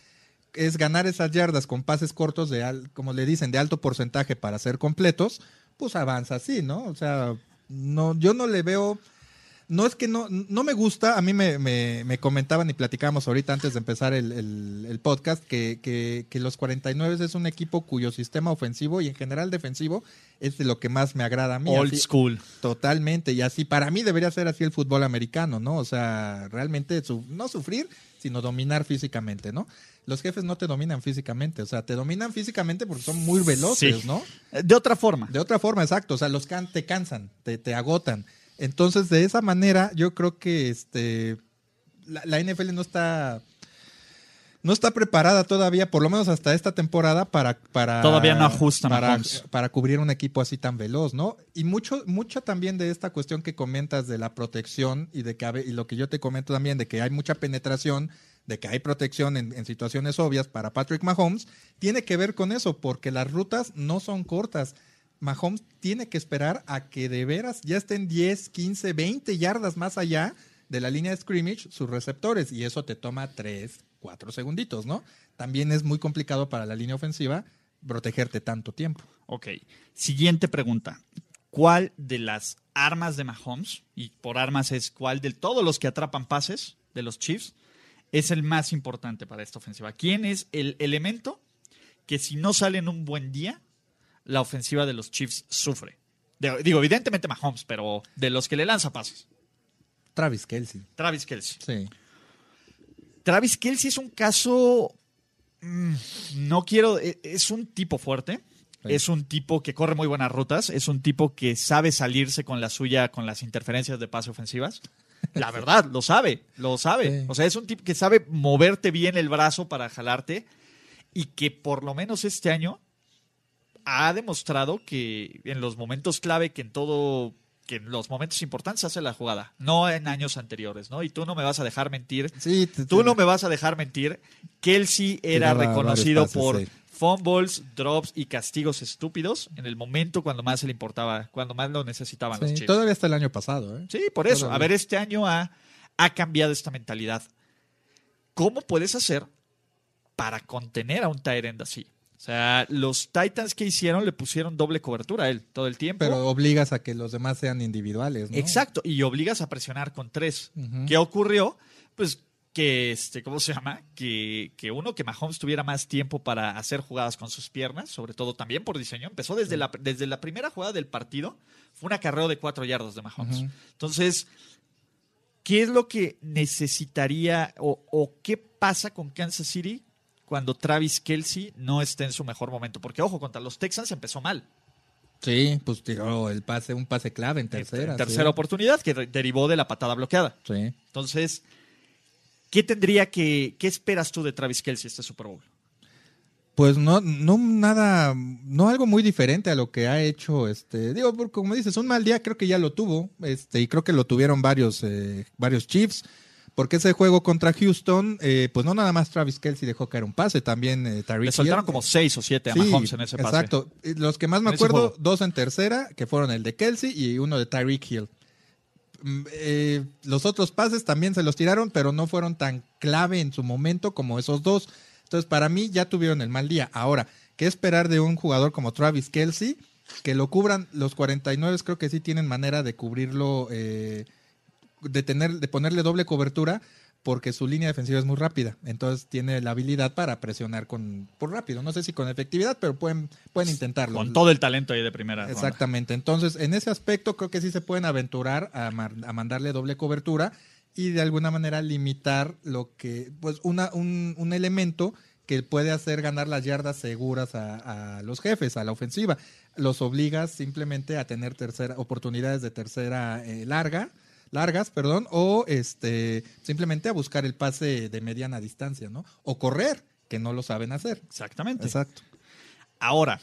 es ganar esas yardas con pases cortos de, al- como le dicen, de alto porcentaje para ser completos, pues avanza así, ¿no? O sea, no, yo no le veo... No es que no, no me gusta, a mí me, me- me comentaban y platicábamos ahorita antes de empezar el, el- el podcast que, que- que los 49 es un equipo cuyo sistema ofensivo y en general defensivo es de lo que más me agrada a mí. Old Así- school. Totalmente, y así para mí debería ser así el fútbol americano, ¿no? O sea, realmente su- no sufrir, sino dominar físicamente, ¿no? Los jefes no te dominan físicamente, o sea, te dominan físicamente porque son muy veloces, Sí. ¿no? De otra forma. De otra forma, exacto. O sea, los can te cansan, te, te agotan. Entonces, de esa manera, yo creo que este la, la NFL no está no está preparada todavía, por lo menos hasta esta temporada, para, para Todavía no ajustan para, para cubrir un equipo así tan veloz, ¿no? Y mucho, mucho también de esta cuestión que comentas de la protección y de que y lo que yo te comento también de que hay mucha penetración, de que hay protección en, en situaciones obvias para Patrick Mahomes, tiene que ver con eso, porque las rutas no son cortas. Mahomes tiene que esperar a que de veras ya estén 10, 15, 20 yardas más allá de la línea de scrimmage sus receptores y eso te toma 3, 4 segunditos, ¿no? También es muy complicado para la línea ofensiva protegerte tanto tiempo. Ok. Siguiente pregunta. ¿Cuál de las armas de Mahomes, y por armas es cuál de todos los que atrapan pases de los Chiefs, es el más importante para esta ofensiva? ¿Quién es el elemento que si no sale en un buen día, la ofensiva de los Chiefs sufre? De- digo, evidentemente Mahomes, pero de los que le lanza pases. Travis Kelsey. Travis Kelsey. Sí. Travis Kelsey es un caso. mm, no quiero. e- Es un tipo fuerte. Sí. Es un tipo que corre muy buenas rutas. Es un tipo que sabe salirse con la suya con las interferencias de pase ofensivas. La verdad, lo sabe. Lo sabe. Sí. O sea, es un tipo que sabe moverte bien el brazo para jalarte. Y que por lo menos este año ha demostrado que en los momentos clave, que en todo. Que en los momentos importantes hace la jugada, no en años anteriores, ¿no? Y tú no me vas a dejar mentir Sí, te- Tú no me vas a dejar mentir. Kelsey era reconocido pases, por sí. fumbles, drops y castigos estúpidos en el momento cuando más se le importaba, cuando más lo necesitaban los sí, Chiefs. todavía hasta el año pasado, ¿eh? Sí, por eso. Todavía. A ver, este año ha, ha cambiado esta mentalidad. ¿Cómo puedes hacer para contener a un Tyrant así? O sea, los Titans que hicieron le pusieron doble cobertura a él todo el tiempo. Pero obligas a que los demás sean individuales, ¿no? Exacto, y obligas a presionar con tres. ¿Qué ocurrió? Pues que, este, ¿cómo se llama? Que, que uno, que Mahomes tuviera más tiempo para hacer jugadas con sus piernas, sobre todo también por diseño. Empezó desde, la, desde la primera jugada del partido, fue un acarreo de cuatro yardas de Mahomes. Entonces, ¿qué es lo que necesitaría o, o qué pasa con Kansas City cuando Travis Kelsey no esté en su mejor momento? Porque, ojo, contra los Texans empezó mal. Sí, pues tiró el pase, un pase clave en tercera. En tercera sí. oportunidad que de- derivó de la patada bloqueada. Sí. Entonces, ¿qué tendría que, qué esperas tú de Travis Kelsey este Super Bowl? Pues no, no nada, no algo muy diferente a lo que ha hecho, este, digo, porque como dices, un mal día creo que ya lo tuvo, este, y creo que lo tuvieron varios, eh, varios Chiefs, porque ese juego contra Houston, eh, pues no nada más Travis Kelsey dejó caer un pase, también eh, Tyreek Le soltaron Hill. como seis o siete a Sí, Mahomes en ese pase. Exacto. Los que más me En acuerdo, dos en tercera, que fueron el de Kelsey y uno de Tyreek Hill. Mm, eh, los otros pases también se los tiraron, pero no fueron tan clave en su momento como esos dos. Entonces, para mí ya tuvieron el mal día. Ahora, ¿qué esperar de un jugador como Travis Kelsey? Que lo cubran los 49, creo que sí tienen manera de cubrirlo, eh, de, tener, de ponerle doble cobertura, porque su línea defensiva es muy rápida. Entonces tiene la habilidad para presionar con por rápido. No sé si con efectividad, pero pueden, pueden intentarlo. Con todo el talento ahí de primera. ronda. Exactamente. Entonces, en ese aspecto creo que sí se pueden aventurar a, a mandarle doble cobertura y de alguna manera limitar lo que, pues, una, un, un elemento que puede hacer ganar las yardas seguras a, a los jefes, a la ofensiva. Los obligas simplemente a tener tercera, oportunidades de tercera eh, larga, largas, perdón, o este simplemente a buscar el pase de mediana distancia, ¿no? O correr, que no lo saben hacer. Exactamente. Exacto. Ahora,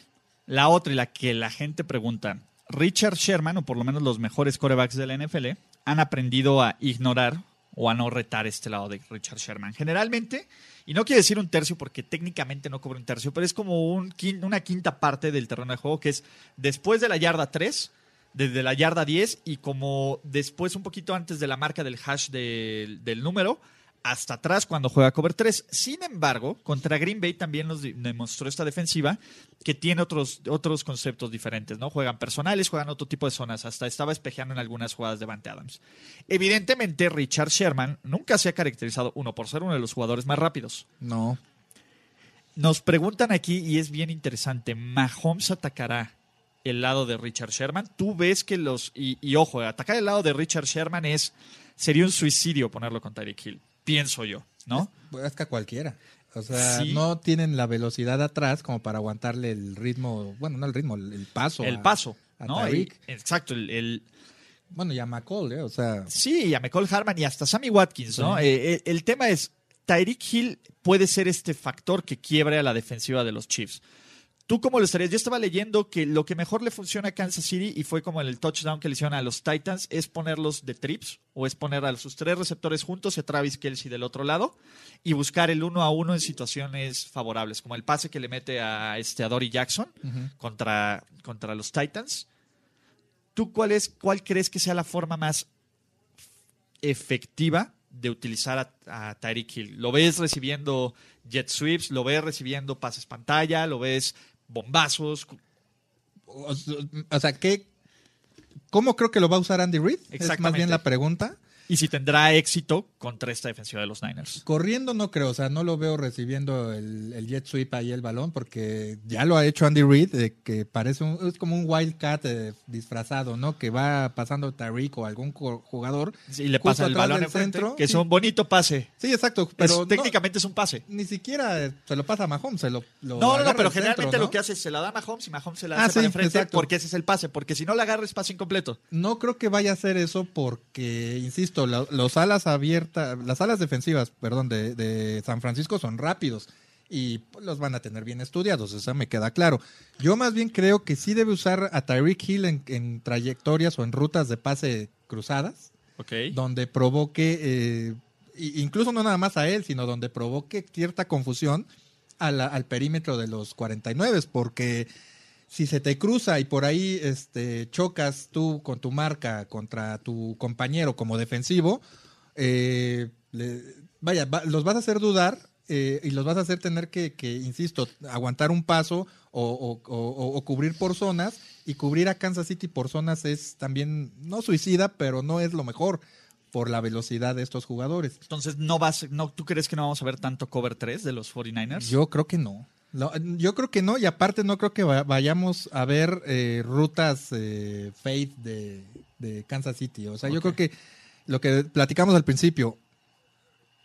la otra y la que la gente pregunta, Richard Sherman, o por lo menos los mejores corebacks de la NFL, han aprendido a ignorar o a no retar este lado de Richard Sherman. Generalmente, y no quiero decir un tercio porque técnicamente no cobra un tercio, pero es como un una quinta parte del terreno de juego que es después de la yarda 3, desde la yarda 10 y como después un poquito antes de la marca del hash del, del número, hasta atrás cuando juega cover 3. Sin embargo, contra Green Bay también nos demostró esta defensiva que tiene otros, otros conceptos diferentes, ¿no? Juegan personales, juegan otro tipo de zonas, hasta estaba espejeando en algunas jugadas de Vante Adams. Evidentemente, Richard Sherman nunca se ha caracterizado, uno, por ser uno de los jugadores más rápidos. No. Nos preguntan aquí, y es bien interesante, ¿Mahomes atacará el lado de Richard Sherman? Tú ves que los, y, y ojo, atacar el lado de Richard Sherman es, sería un suicidio ponerlo con Tyreek Hill, pienso yo, ¿no? Pues es que a cualquiera. O sea, Sí. no tienen la velocidad atrás como para aguantarle el ritmo, bueno, no el ritmo, el, paso. el a- paso, a ¿no? Y- exacto, el, el- Bueno, y a McCall, ¿eh? O sea, sí, y a McCall Harman y hasta Sammy Watkins, ¿no? Sí. Eh, eh, el tema es, Tyreek Hill puede ser este factor que quiebre a la defensiva de los Chiefs. ¿Tú cómo lo estarías? Yo estaba leyendo que lo que mejor le funciona a Kansas City y fue como el touchdown que le hicieron a los Titans es ponerlos de trips o es poner a sus tres receptores juntos y a Travis Kelsey del otro lado y buscar el uno a uno en situaciones favorables, como el pase que le mete a este Jackson contra, contra los Titans. ¿Tú cuál es, cuál crees que sea la forma más efectiva de utilizar a, a Tyreek Hill? ¿Lo ves recibiendo jet sweeps? ¿Lo ves recibiendo pases pantalla? ¿Lo ves bombazos? o, o sea, ¿qué, ¿cómo creo que lo va a usar Andy Reid? Es más bien la pregunta. Y si tendrá éxito contra esta defensiva de los Niners. Corriendo no creo, o sea, no lo veo recibiendo el, el jet sweep ahí el balón, porque ya lo ha hecho Andy Reid, de que parece un, es como un wildcat eh, disfrazado, ¿no? Que va pasando Tariq o algún jugador. Y le pasa el balón enfrente, centro, que es sí. un bonito pase. Sí, exacto, Pero no- técnicamente es un pase. ni siquiera eh, se lo pasa a Mahomes, se lo, lo No, no, pero centro, generalmente ¿no? lo que hace es se la da a Mahomes y Mahomes se la Ah, hace sí, para enfrente exacto. porque ese es el pase. Porque si no la agarra es pase incompleto. No creo que vaya a hacer eso porque, insisto, la- los alas abiertas, las alas defensivas, perdón, de, de San Francisco son rápidos y los van a tener bien estudiados, eso me queda claro. Yo más bien creo que sí debe usar a Tyreek Hill en, en trayectorias o en rutas de pase cruzadas, donde provoque, eh, incluso no nada más a él, sino donde provoque cierta confusión la- al perímetro de los 49, porque si se te cruza y por ahí este, chocas tú con tu marca contra tu compañero como defensivo, eh, le- vaya, va- los vas a hacer dudar eh, y los vas a hacer tener que, que, insisto, aguantar un paso o, o- o- o cubrir por zonas. Y cubrir a Kansas City por zonas es también, no suicida, pero no es lo mejor por la velocidad de estos jugadores. Entonces, no vas, no, ¿tú crees que no vamos a ver tanto cover 3 de los 49ers? Yo creo que no. No, yo creo que no, y aparte no creo que va- vayamos a ver eh, rutas eh, fade de, de Kansas City. O sea, yo creo que lo que platicamos al principio,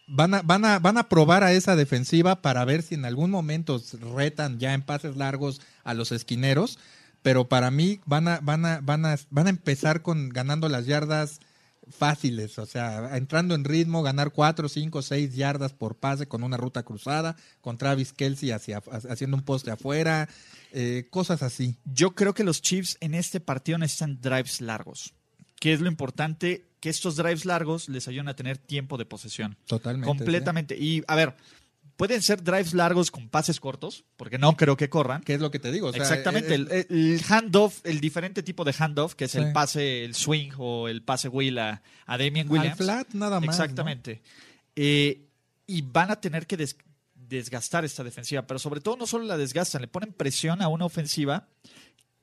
van a, van a, van a probar a esa defensiva para ver si en algún momento retan ya en pases largos a los esquineros. Pero para mí van a, van a, van a, van a empezar con ganando las yardas fáciles, o sea, entrando en ritmo, ganar 4, 5, 6 yardas por pase con una ruta cruzada, con Travis Kelsey hacia, haciendo un poste afuera, eh, cosas así. Yo creo que los Chiefs en este partido necesitan drives largos. ¿Qué es lo importante? Que estos drives largos les ayuden a tener tiempo de posesión. Totalmente. Completamente. Y a ver, pueden ser drives largos con pases cortos, porque no creo que corran. ¿Qué es lo que te digo? Exactamente. Eh, el, handoff, el diferente tipo de handoff, que es el pase, el swing o el pase wheel a, a Damien Williams. Al flat, nada más. Exactamente. Eh, y van a tener que desgastar esta defensiva, pero sobre todo no solo la desgastan, le ponen presión a una ofensiva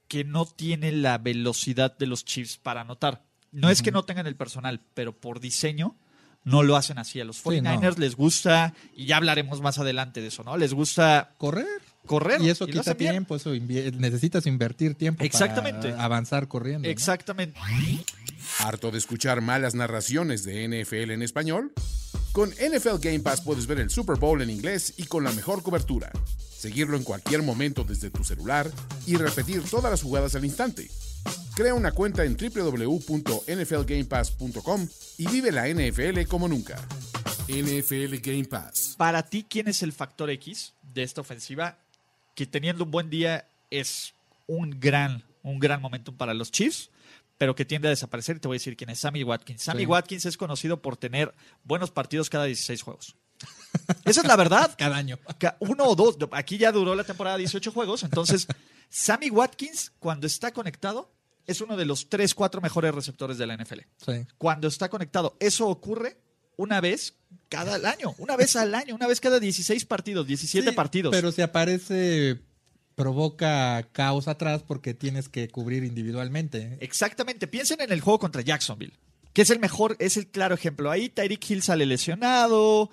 que no tiene la velocidad de los Chiefs para anotar. No es que no tengan el personal, pero por diseño no lo hacen así. A los 49ers les gusta, y ya hablaremos más adelante de eso, ¿no? Les gusta correr. Correr. Y eso quita tiempo, eso necesitas invertir tiempo Exactamente. para avanzar corriendo. Exactamente. ¿Harto de escuchar malas narraciones de NFL en español? Con NFL Game Pass puedes ver el Super Bowl en inglés y con la mejor cobertura. Seguirlo en cualquier momento desde tu celular y repetir todas las jugadas al instante. Crea una cuenta en www.nflgamepass.com y vive la NFL como nunca. NFL Game Pass. Para ti, ¿quién es el factor X de esta ofensiva que teniendo un buen día es un gran, un gran momentum para los Chiefs? pero que tiende a desaparecer. Y te voy a decir quién es Sammy Watkins. Sammy Watkins es conocido por tener buenos partidos cada 16 juegos. Esa es la verdad. Cada año. Uno o dos. Aquí ya duró la temporada 18 juegos. Entonces, Sammy Watkins, cuando está conectado, es uno de los 3, 4 mejores receptores de la NFL. Cuando está conectado. Eso ocurre una vez cada año. Una vez al año. Una vez cada 16 partidos, 17 partidos. Pero si aparece provoca caos atrás porque tienes que cubrir individualmente. Exactamente. Piensen en el juego contra Jacksonville, que es el mejor, es el claro ejemplo. Ahí Tyreek Hill sale lesionado.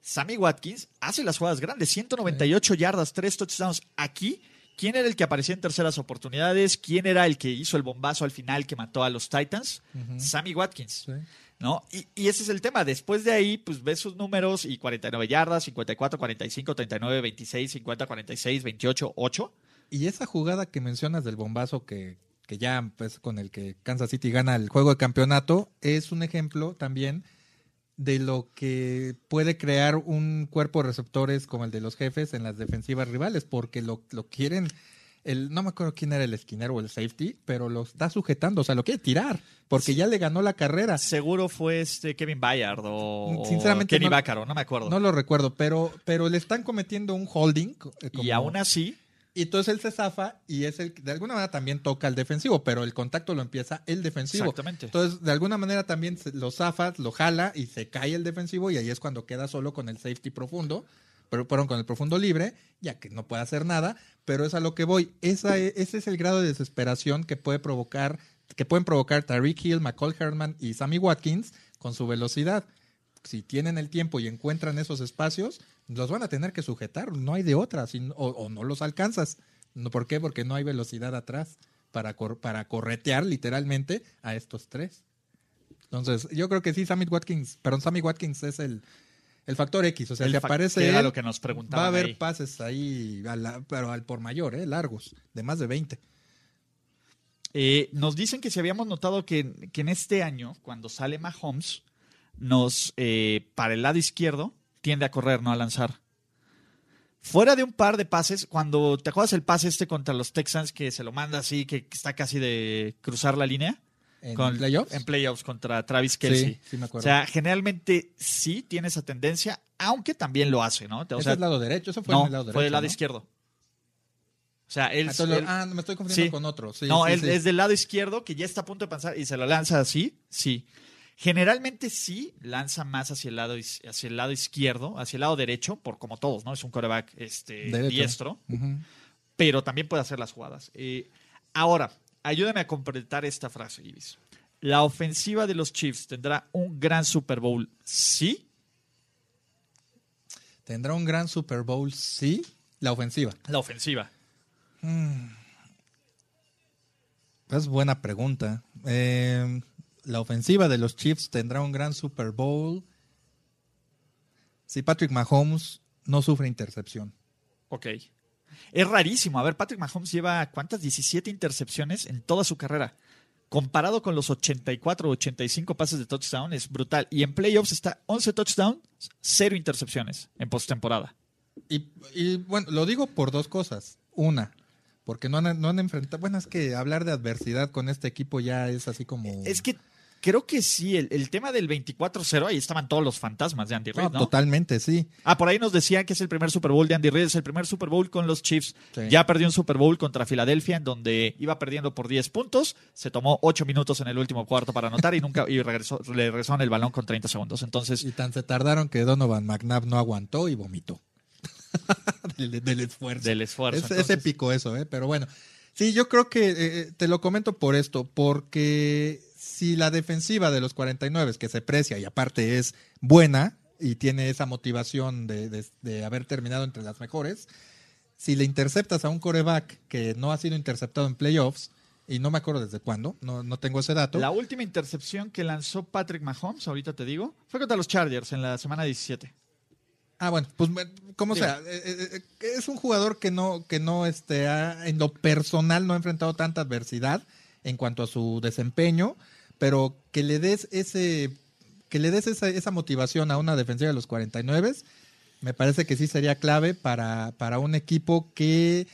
Sammy Watkins hace las jugadas grandes, 198 yardas, 3 touchdowns. Aquí, ¿quién era el que aparecía en terceras oportunidades? ¿Quién era el que hizo el bombazo al final que mató a los Titans? Sammy Watkins. ¿no? Y, ese es el tema. Después de ahí, pues ves sus números y 49 yardas, 54, 45, 39, 26, 50, 46, 28, 8. Y esa jugada que mencionas del bombazo que, que ya pues, con el que Kansas City gana el juego de campeonato es un ejemplo también de lo que puede crear un cuerpo de receptores como el de los jefes en las defensivas rivales, porque lo, lo quieren el, no me acuerdo quién era el esquinero o el safety, pero lo está sujetando, o sea, lo quiere tirar, porque ya le ganó la carrera. Seguro fue este Kevin Bayard o, Sinceramente, Kenny no, no me acuerdo. No lo recuerdo, pero, pero le están cometiendo un holding. Eh, y aún así. Y entonces él se zafa y es el de alguna manera también toca al defensivo, pero el contacto lo empieza el defensivo. Exactamente. Entonces, de alguna manera también lo zafa, lo jala y se cae el defensivo y ahí es cuando queda solo con el safety profundo pero fueron con el profundo libre, ya que no puede hacer nada, pero es a lo que voy. Esa, e, ese es el grado de desesperación que puede provocar, que pueden provocar Tariq Hill, McCall Herman y Sammy Watkins con su velocidad. Si tienen el tiempo y encuentran esos espacios, los van a tener que sujetar, no hay de otra, o, no los alcanzas. ¿Por qué? Porque no hay velocidad atrás para, para corretear literalmente a estos tres. Entonces, yo creo que sí, Sammy Watkins, perdón, Sammy Watkins es el, el factor X, o sea, si aparece era lo que nos va a haber pases ahí, pero al por mayor, ¿eh? largos, de más de 20. Eh, nos dicen que si habíamos notado que, en este año, cuando sale Mahomes, nos, eh, para el lado izquierdo, tiende a correr, no a lanzar. Fuera de un par de pases, cuando te acuerdas el pase este contra los Texans que se lo manda así, que está casi de cruzar la línea, ¿En playoffs? En playoffs contra Travis Kelsey. Sí, me acuerdo. O sea, generalmente sí tiene esa tendencia, aunque también lo hace, ¿no? O sea, es lado derecho? ¿Eso fue en el lado derecho? fue del lado izquierdo. O sea, él... Ah, ah me estoy confundiendo con otro. no, él es del lado izquierdo que ya está a punto de pasar y se lo lanza así, sí. Generalmente sí lanza más hacia el lado hacia el lado izquierdo, hacia el lado derecho, por como todos, ¿no? Es un coreback este, diestro, pero también puede hacer las jugadas. Eh, ahora, ayúdame a completar esta frase, Ibis. ¿La ofensiva de los Chiefs tendrá un gran Super Bowl? Sí. ¿Tendrá un gran Super Bowl? Sí. La ofensiva. La ofensiva. Hmm. Es buena pregunta. Eh, la ofensiva de los Chiefs tendrá un gran Super Bowl. si Patrick Mahomes no sufre intercepción. Ok. Es rarísimo. A ver, Patrick Mahomes lleva ¿cuántas? 17 intercepciones en toda su carrera. Comparado con los 84 o 85 pases de touchdown, es brutal. Y en playoffs está 11 touchdowns, 0 intercepciones en postemporada. Y, y bueno, lo digo por dos cosas. Una, porque no han, no han enfrentado. Bueno, es que hablar de adversidad con este equipo ya es así como. Es que creo que sí, el, el tema del 24-0, ahí estaban todos los fantasmas de Andy Reid, No. Totalmente, sí. Ah, por ahí nos decían que es el primer Super Bowl de Andy Reid, es el primer Super Bowl con los Chiefs. Sí. Ya perdió un Super Bowl contra Filadelfia, en donde iba perdiendo por 10 puntos. Se tomó 8 minutos en el último cuarto para anotar y nunca y regresó, le regresaron el balón con 30 segundos. Entonces, Y tan se tardaron que Donovan McNabb no aguantó y vomitó. del, del esfuerzo. del esfuerzo. Es, épico eso, ¿eh? Pero bueno. Sí, yo creo que eh, te lo comento por esto, porque si la defensiva de los 49 que se precia y aparte es buena y tiene esa motivación de, de- de haber terminado entre las mejores, si le interceptas a un coreback que no ha sido interceptado en playoffs, y no me acuerdo desde cuándo, no, no tengo ese dato. La última intercepción que lanzó Patrick Mahomes, ahorita te digo, fue contra los Chargers en la semana 17. Ah, bueno, pues como Digo. sea, eh, eh, eh, es un jugador que no, que no, este, ha- en lo personal no ha enfrentado tanta adversidad en cuanto a su desempeño, pero que le des ese, que le des esa, esa motivación a una defensiva de los 49, me parece que sí sería clave para, para un equipo que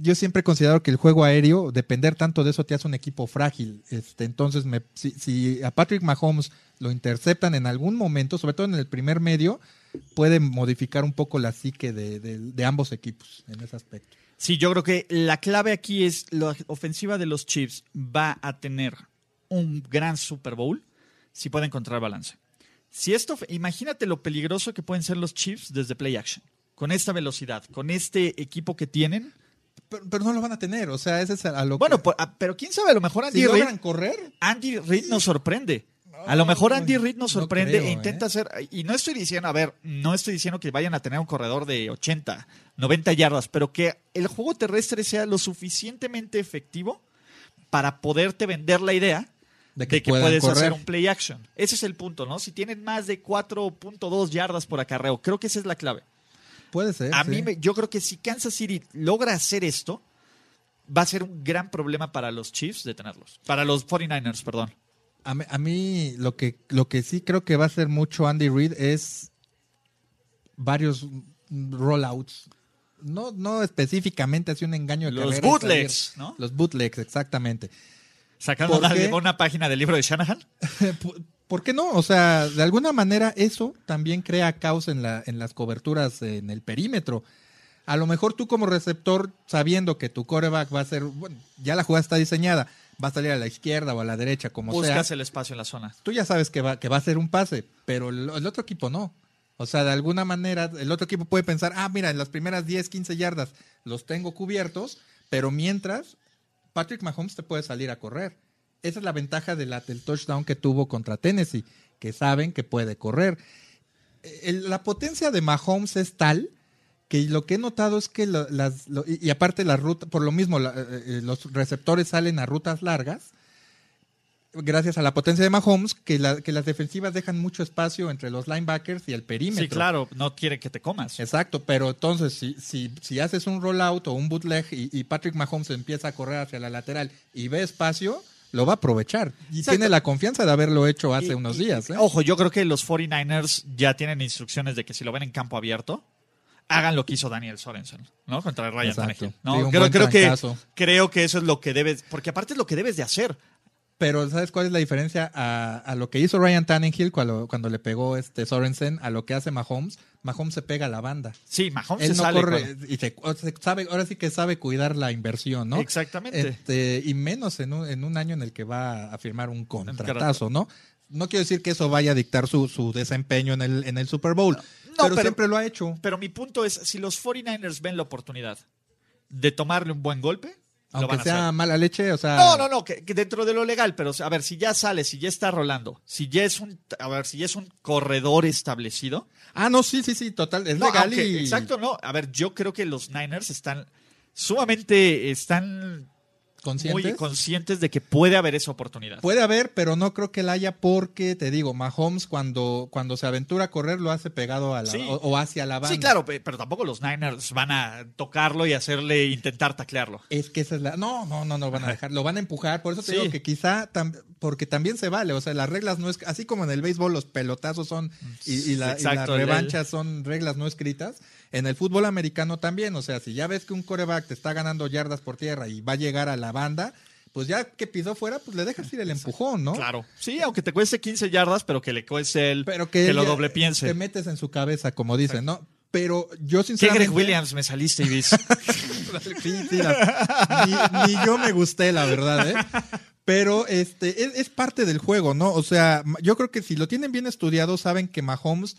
yo siempre he considerado que el juego aéreo, depender tanto de eso, te hace un equipo frágil. Este, entonces, me, si, si a Patrick Mahomes lo interceptan en algún momento, sobre todo en el primer medio, puede modificar un poco la psique de, de- de ambos equipos en ese aspecto. Sí, yo creo que la clave aquí es la ofensiva de los Chiefs va a tener un gran Super Bowl si puede encontrar balance. Si esto, imagínate lo peligroso que pueden ser los Chiefs desde play action. Con esta velocidad, con este equipo que tienen. Pero, pero no lo van a tener, o sea, ese es a lo Bueno, que... por- ah, pero quién sabe, a lo mejor Andy si Reid, correr, Andy Reid nos sorprende. A lo mejor Andy Reid nos No sorprende creo, e intenta ¿eh? hacer. Y no estoy diciendo, a ver, no estoy diciendo que vayan a tener un corredor de 80, 90 yardas, pero que el juego terrestre sea lo suficientemente efectivo para poderte vender la idea de de que, puedes correr. hacer un play action. Ese es el punto, ¿no? Si tienen más de 4.2 yardas por acarreo, creo que esa es la clave. Puede ser. A sí. mí, me- yo creo que si Kansas City logra hacer esto, va a ser un gran problema para los Chiefs detenerlos. Para los 49ers, perdón. A mí, a mí lo que lo que sí creo que va a hacer mucho Andy Reid es varios rollouts. No, no específicamente así un engaño de Los bootlegs. Los bootlegs, exactamente. Sacando ¿Por una, página del libro de Shanahan. ¿Por- ¿Por qué no? O sea, de alguna manera eso también crea caos en, la, en las coberturas en el perímetro. A lo mejor tú como receptor, sabiendo que tu coreback va a ser, bueno, ya la jugada está diseñada, va a salir a la izquierda o a la derecha, como sea. Buscas el espacio en la zona. tú ya sabes que va, que va a ser un pase, pero el, el otro equipo no. O sea, de alguna manera, el otro equipo puede pensar, ah, mira, en las primeras 10, 15 yardas los tengo cubiertos, pero mientras, Patrick Mahomes te puede salir a correr. Esa es la ventaja de la, del touchdown que tuvo contra Tennessee, que saben que puede correr. El- la potencia de Mahomes es tal que lo que he notado es que lo- las, lo- y, aparte la ruta, por lo mismo, eh, eh, los receptores salen a rutas largas, gracias a la potencia de Mahomes, que, la- que las defensivas dejan mucho espacio entre los linebackers y el perímetro. Sí, claro, no quiere que te comas. Exacto, pero entonces si, si, si haces un rollout o un bootleg y, y Patrick Mahomes empieza a correr hacia la lateral y ve espacio, lo va a aprovechar. Y Exacto. tiene la confianza de haberlo hecho hace Y- unos días. ¿eh? Ojo, yo creo que los 49ers ya tienen instrucciones de que si lo ven en campo abierto, hagan lo que hizo Daniel Sorensen, ¿no? Contra Ryan. Tannehill. ¿no? Sí, creo, creo que, creo que eso es lo que debes, porque aparte es lo que debes de hacer. Pero ¿sabes cuál es la diferencia a, a lo que hizo Ryan Tannehill cuando, cuando le pegó este Sorensen a lo que hace Mahomes? Mahomes se pega a la banda. Sí, Mahomes Él se no sale. corre y se, sabe, ahora sí que sabe cuidar la inversión, ¿no? Exactamente. Este, y menos en un, en un año en el que va a firmar un contratazo, ¿no? No quiero decir que eso vaya a dictar su, su desempeño en el, en el Super Bowl, pero, pero- siempre lo ha hecho. Pero mi punto es, si los 49ers ven la oportunidad de tomarle un buen golpe, lo Aunque van a sea hacer. mala leche, o sea... No, no, no, que, que dentro de lo legal, pero a ver, si ya sale, si ya está rolando, si ya es un, a ver, si ya es un corredor establecido, Ah, no, sí, sí, sí, total, es No, legal aunque- y... Exacto, no. A ver, yo creo que los Niners están sumamente, están conscientes. Muy conscientes de que puede haber esa oportunidad. Puede haber, pero no creo que la haya porque, te digo, Mahomes cuando, cuando se aventura a correr lo hace pegado a la, Sí. o, o hacia la banda. Sí, claro, pe- pero tampoco los Niners van a tocarlo y hacerle intentar taclearlo. Es que esa es la. No, no, no, no van a dejar. Lo van a empujar. Por eso te Sí. digo que quizá. tam- porque también se vale. O sea, las reglas no es. Así como en el béisbol los pelotazos son. Y, y la- y Exacto, las revanchas son reglas no escritas. En el fútbol americano también. O sea, si ya ves que un coreback te está ganando yardas por tierra y va a llegar a la banda. Pues ya que pisó fuera, pues le dejas ir el empujón, ¿no? Claro. Sí, aunque te cueste 15 yardas, pero que le cueste el Pero que, lo doble Te piense. metes en su cabeza, como dicen, ¿no? Pero yo ¿Qué sinceramente. Greg Williams me saliste, Ibis? Sí, sí, la- ni, ni yo me gusté, la verdad, ¿eh? Pero este es, es parte del juego, ¿no? O sea, yo creo que si lo tienen bien estudiado, saben que Mahomes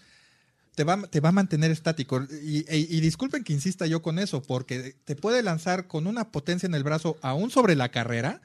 te va, te va a mantener estático. Y, y- y disculpen que insista yo con eso, porque te puede lanzar con una potencia en el brazo aún sobre la carrera.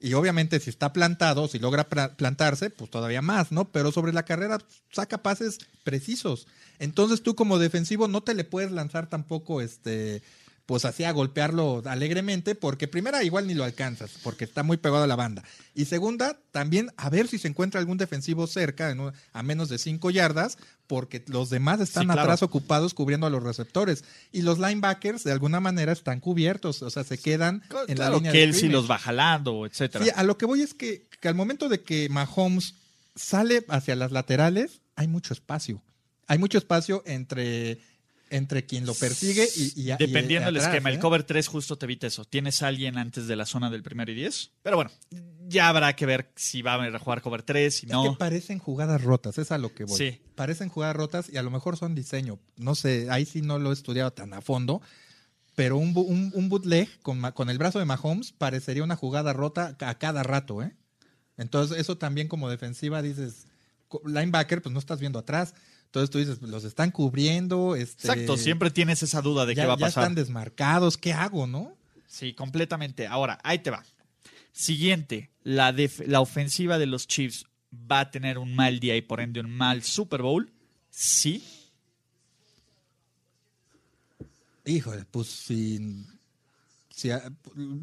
Y obviamente si está plantado, si logra plantarse, pues todavía más, ¿no? Pero sobre la carrera saca pases precisos. Entonces tú como defensivo no te le puedes lanzar tampoco este pues así a golpearlo alegremente, porque primera igual ni lo alcanzas, porque está muy pegado a la banda. Y segunda, también a ver si se encuentra algún defensivo cerca, en un- a menos de cinco yardas, porque los demás están Sí, claro. atrás ocupados cubriendo a los receptores. Y los linebackers de alguna manera están cubiertos, o sea, se quedan en la Claro, línea de Kelsey scrimmage. los va jalando, etcétera. Sí, a lo que voy es que, que al momento de que Mahomes sale hacia las laterales, hay mucho espacio. Hay mucho espacio entre, entre quien lo persigue y, y- Dependiendo del esquema, el ¿eh? cover 3 justo te evita eso. Tienes a alguien antes de la zona del primero y 10. Pero bueno, ya habrá que ver si va a jugar cover 3, si Es no. que parecen jugadas rotas, es a lo que voy. Sí. Parecen jugadas rotas y a lo mejor son diseño. No sé, ahí sí no lo he estudiado tan a fondo. Pero un, un, un bootleg con, con el brazo de Mahomes parecería una jugada rota a cada rato, ¿eh? Entonces, eso también como defensiva dices, linebacker, pues no estás viendo atrás. Entonces tú dices, los están cubriendo. Este, Exacto, siempre tienes esa duda de ya, qué va a ya pasar. están desmarcados, ¿qué hago, no? Sí, completamente. Ahora, ahí te va. Siguiente, la, la ofensiva de los Chiefs va a tener un mal día y por ende un mal Super Bowl. Sí. Híjole, pues si, si yo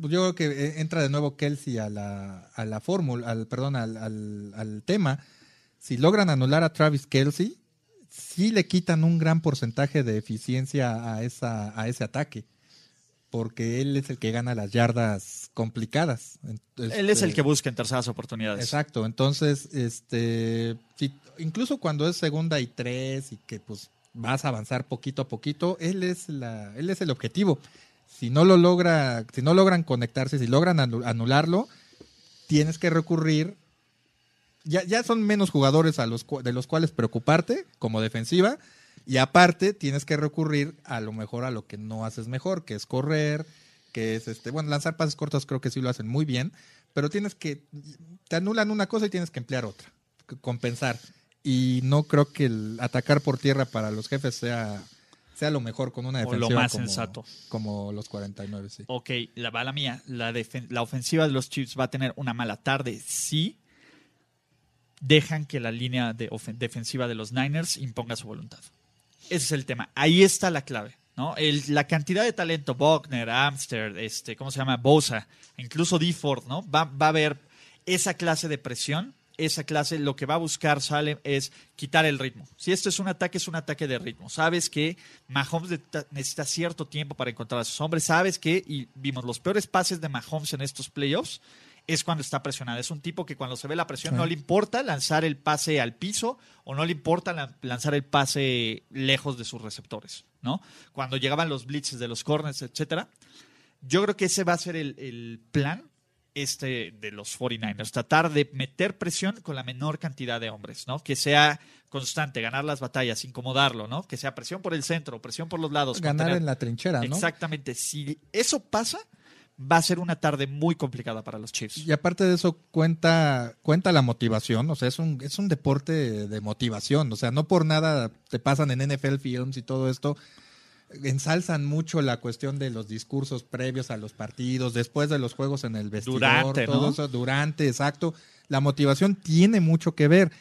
creo que entra de nuevo Kelsey a la, a la fórmula, al, perdón, al, al, al tema. Si logran anular a Travis Kelsey, sí le quitan un gran porcentaje de eficiencia a, esa, a ese ataque. Porque él es el que gana las yardas complicadas. Él es el Este, que busca en terceras oportunidades. Exacto, entonces, este, si- incluso cuando es segunda y tres y que pues vas a avanzar poquito a poquito, él es la, él es el objetivo. Si no lo logra, si no logran conectarse, si logran anu- anularlo, tienes que recurrir. Ya, ya son menos jugadores a los de los cuales preocuparte como defensiva. Y aparte, tienes que recurrir a lo mejor a lo que no haces mejor, que es correr, que es este, bueno, lanzar pases cortos creo que sí lo hacen muy bien, pero tienes que, te anulan una cosa y tienes que emplear otra, compensar. Y no creo que el atacar por tierra para los jefes sea, sea lo mejor con una O lo defensiva más como, sensato. como los 49, sí. Ok, la bala mía. La, la ofensiva de los Chiefs va a tener una mala tarde si dejan que la línea de defensiva de los Niners imponga su voluntad. Ese es el tema. Ahí está la clave. ¿no? El- la cantidad de talento, Buckner, Amster, este, ¿cómo se llama? Bosa, incluso DeFord, ¿no? Va, va a haber esa clase de presión, esa clase, lo que va a buscar Salem es quitar el ritmo. Si esto es un ataque, es un ataque de ritmo. Sabes que Mahomes necesita cierto tiempo para encontrar a sus hombres. Sabes que, y vimos los peores pases de Mahomes en estos playoffs, es cuando está presionado. Es un tipo que cuando se ve la presión Sí. no le importa lanzar el pase al piso o no le importa la- lanzar el pase lejos de sus receptores, ¿no? Cuando llegaban los blitzes de los corners, etcétera. Yo creo que ese va a ser el, el plan este de los 49ers, tratar de meter presión con la menor cantidad de hombres, ¿no? Que sea constante, ganar las batallas, incomodarlo, ¿no? Que sea presión por el centro, presión por los lados. Ganar contener- en la trinchera, ¿no? Exactamente. Si eso pasa, va a ser una tarde muy complicada para los Chiefs. Y aparte de eso, cuenta, cuenta la motivación, o sea, es un, es un deporte de motivación, o sea, no por nada te pasan en NFL Films y todo esto, ensalzan mucho la cuestión de los discursos previos a los partidos, después de los juegos en el vestidor, Durante, todo ¿no? eso, durante, exacto. La motivación tiene mucho que ver.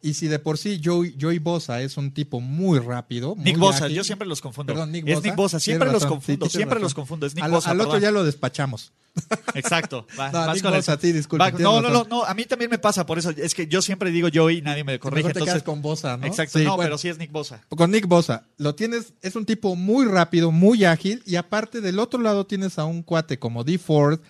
Y si de por sí Joey, Joey Bosa es un tipo muy rápido. Nick muy Bosa, ágil. yo siempre los confundo. Perdón, Nick es Bosa. Nick Bosa, siempre los sí, confundo, siempre razón. los confundo. Es Nick Al, Bosa. al otro perdón. ya lo despachamos. Exacto. Va- No, vas Nick con Bosa, eso. sí, disculpa, no, no, no, no, a mí también me pasa por eso. Es que yo siempre digo Joey y nadie me corrige. Mejor te Entonces, quedas con Bosa, ¿no? Exacto, Sí, no, bueno, pero sí es Nick Bosa. Con Nick Bosa, lo tienes, es un tipo muy rápido, muy ágil, y aparte del otro lado tienes a un cuate como D. Ford,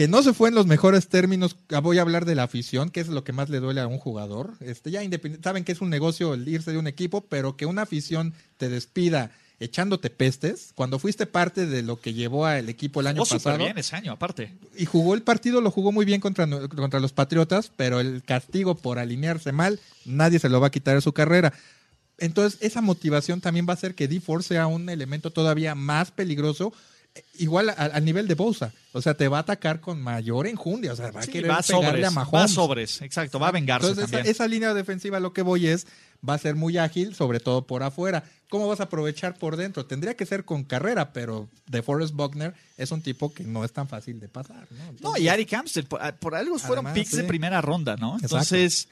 que no se fue en los mejores términos. Ah, Voy a hablar de la afición, que es lo que más le duele a un jugador. Este, ya independ- saben que es un negocio el irse de un equipo, pero que una afición te despida echándote pestes, cuando fuiste parte de lo que llevó al equipo el año Jugó pasado. bien ese año, aparte. Y jugó el partido, lo jugó muy bien contra, contra los Patriotas, pero el castigo por alinearse mal, nadie se lo va a quitar de su carrera. Entonces, esa motivación también va a hacer que D4 sea un elemento todavía más peligroso, igual a- al nivel de Bosa. O sea, te va a atacar con mayor enjundia. O sea, va a Sí, querer va pegarle sobres, a va Mahomes. sobres, exacto, va a vengarse Entonces, esa, también. esa línea defensiva, a lo que voy es, va a ser muy ágil, sobre todo por afuera. ¿Cómo vas a aprovechar por dentro? Tendría que ser con carrera, pero de Forrest Buckner es un tipo que no es tan fácil de pasar. No, No, y Ari Amster, por, por algo fueron Además, picks de primera ronda, ¿no? Exacto. Entonces,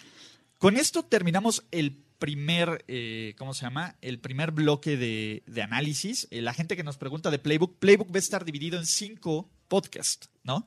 con esto terminamos el primer, eh, ¿cómo se llama? El primer bloque de, análisis. Eh, la gente que nos pregunta de Playbook, Playbook va a estar dividido en cinco podcasts, ¿no?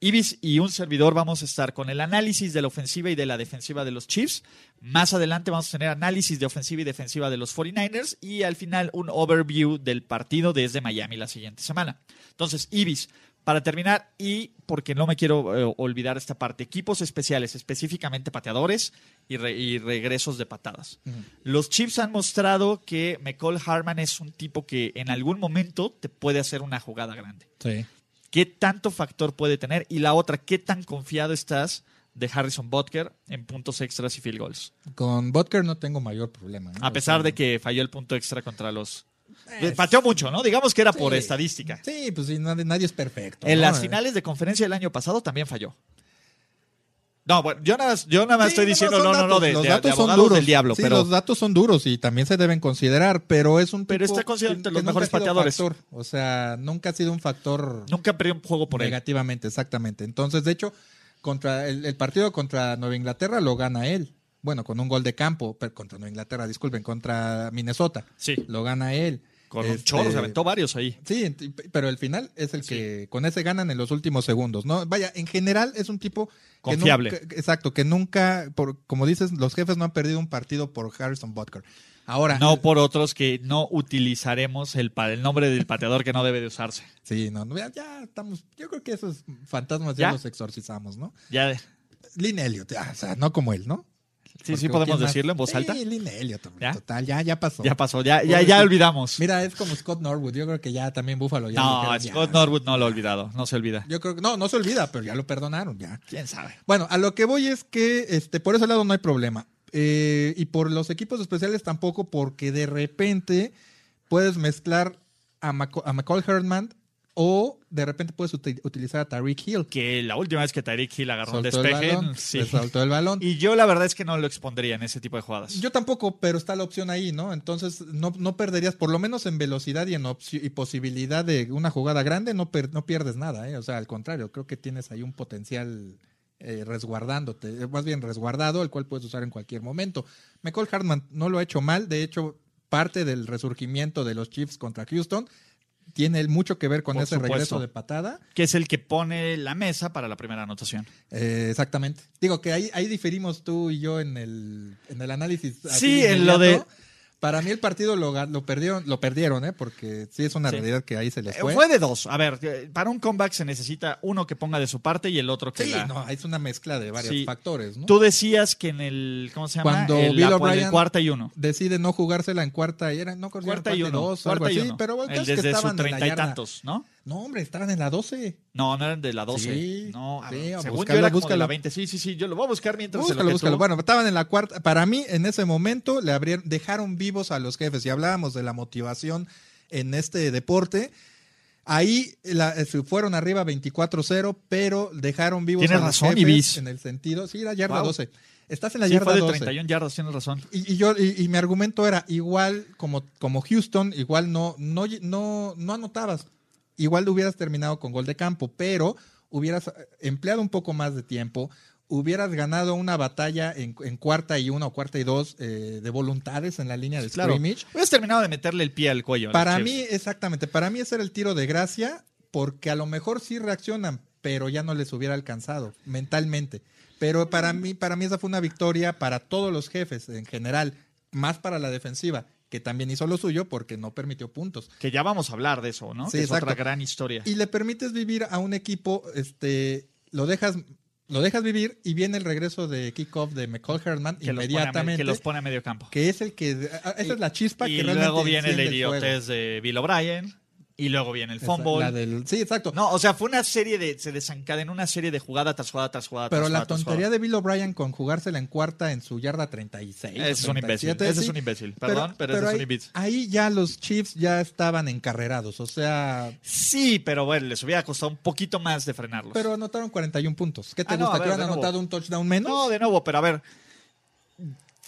Ibis y un servidor vamos a estar con el análisis de la ofensiva y de la defensiva de los Chiefs. Más adelante vamos a tener análisis de ofensiva y defensiva de los 49ers y al final un overview del partido desde Miami la siguiente semana. Entonces, Ibis, para terminar y porque no me quiero eh, olvidar esta parte, equipos especiales, específicamente pateadores y, re- y regresos de patadas. Los Chiefs han mostrado que McCall Harman es un tipo que en algún momento te puede hacer una jugada grande. Sí. ¿Qué tanto factor puede tener? Y la otra, ¿qué tan confiado estás de Harrison Butker en puntos extras y field goals? Con Butker no tengo mayor problema. A O pesar sea, de que falló el punto extra contra los... Es- Pateó mucho, ¿no? Digamos que era por estadística. Sí, pues sí, nadie, nadie es perfecto. En ¿no? las Eh, finales de conferencia del año pasado también falló. No, bueno, yo nada más, yo nada más sí, estoy diciendo, no, no, no, de, los de- datos de son duros. del diablo, sí, pero los datos son duros y también se deben considerar, pero es un Pero tipo está considerado entre los mejores pateadores. factor. O sea, nunca ha sido un factor nunca perdió un juego por él. negativamente, exactamente. Entonces, de hecho, contra el, el partido contra Nueva Inglaterra lo gana él. Bueno, con un gol de campo, pero contra Nueva Inglaterra, disculpen, contra Minnesota. Sí. Lo gana él. Con un Este, chorro, se aventó varios ahí. Sí, pero el final es el que con ese ganan en los últimos segundos, ¿no? Vaya, en general es un tipo que Confiable. nunca- exacto, que nunca, por, como dices, los jefes no han perdido un partido por Harrison Butker. Ahora, No por otros que no utilizaremos el, nombre del pateador que no debe de usarse. sí, no, no, ya, ya estamos, yo creo que esos fantasmas ya, ¿Ya? los exorcizamos, ¿no? Ya, Lynn Elliott, ya, o sea, no como él, ¿no? Sí, sí podemos decirlo en voz Sí, alta. Lynn Elliott, ¿Ya? total, ya, ya pasó. Ya pasó, ya, ya, olvidamos. Mira, es como Scott Norwood, yo creo que ya también Buffalo ya no, ya. Scott Norwood no lo ha olvidado, no se olvida. Yo creo que no, no se olvida, pero ya lo perdonaron, ya. ¿Quién sabe? Bueno, a lo que voy es que este, por ese lado no hay problema. Eh, y por los equipos especiales tampoco, porque de repente puedes mezclar a, Maco- a McCall Herdman o de repente puedes uti- utilizar a Tariq Hill. Que la última vez que Tyreek Hill agarró un Soltó el despeje, balón, sí. le soltó el balón. Y yo la verdad es que no lo expondría en ese tipo de jugadas. Yo tampoco, pero está la opción ahí, ¿no? Entonces no, no perderías, por lo menos en velocidad y en y posibilidad de una jugada grande, no, per- no pierdes nada, ¿eh? O sea, al contrario, creo que tienes ahí un potencial eh, resguardándote, eh, más bien resguardado, el cual puedes usar en cualquier momento. McCall Hartman no lo ha hecho mal, de hecho, parte del resurgimiento de los Chiefs contra Houston tiene mucho que ver con Por ese supuesto. regreso de patada. Que es el que pone la mesa para la primera anotación. Eh, exactamente. Digo que ahí, ahí diferimos tú y yo en el, en el análisis. Sí, en lo de- Para mí el partido lo, lo perdieron, lo perdieron, ¿eh? Porque sí es una Sí. realidad que ahí se les Eh, fue. Fue de dos. A ver, eh, para un comeback se necesita uno que ponga de su parte y el otro que Sí, la... no, es una mezcla de varios Sí. factores, ¿no? Tú decías que en el, ¿cómo se llama? Cuando el, Bill O'Brien- cuarta y uno. Decide no jugársela en cuarta y era, no Cuarta y uno. dos, algo cuarta y así, uno. pero el es que desde estaban la treinta y tantos, ¿no? No, hombre, estaban en la 12. No, no eran de la 12. Sí, no, sí, según búscalo, yo era como de búscalo. la 20. Sí, sí, sí. Yo lo voy a buscar mientras Búscalo, que búscalo. tú- Bueno, estaban en la cuarta. Para mí, en ese momento, le abrieron, dejaron vivos a los jefes. Y hablábamos de la motivación en este deporte. Ahí la- eh, se fueron arriba 24-0, pero dejaron vivos Tienes a los razón, jefes en el sentido. Sí, la yarda Wow. 12. Estás en la Sí, yarda fue de 12. 31 yardas, tienes razón. Y, y yo y, y mi argumento era igual como, como Houston, igual no, no, no, no anotabas. Igual hubieras terminado con gol de campo, pero hubieras eh, empleado un poco más de tiempo, hubieras ganado una batalla en, en cuarta y uno o cuarta y dos eh, de voluntades en la línea de Claro. scrimmage. Hubieras terminado de meterle el pie al cuello. Para Chiefs. mí, exactamente, para mí ese era el tiro de gracia, porque a lo mejor sí reaccionan, pero ya no les hubiera alcanzado mentalmente. Pero para mí, para mí esa fue una victoria para todos los jefes en general, más para la defensiva, que también hizo lo suyo porque no permitió puntos. Que ya vamos a hablar de eso, ¿no? Sí, Que es exacto. otra gran historia. Y le permites vivir a un equipo, este, lo dejas, lo dejas vivir y viene el regreso de kickoff de McCall Herman que, los inmediatamente, que los pone a medio campo. que es el que, esa es la chispa y que realmente luego viene el idiotez de Bill O'Brien. Y luego viene el fumble. del- sí, exacto. No, o sea, fue una serie de. Se desencadenó una serie de jugada tras jugada tras jugada. Pero tras la jugada, tontería de Bill O'Brien con jugársela en cuarta en su yarda 36. o Ese es un imbécil. 37, Ese es un imbécil. Perdón, pero, ese es ahí, un imbécil. ahí ya los Chiefs ya estaban encarrerados, o sea, Sí, pero bueno, les hubiera costado un poquito más de frenarlos. pero anotaron 41 puntos. ¿Qué te Ah, no, gusta? a ver, ¿Que hubieran anotado un touchdown menos? No, de nuevo, pero a ver.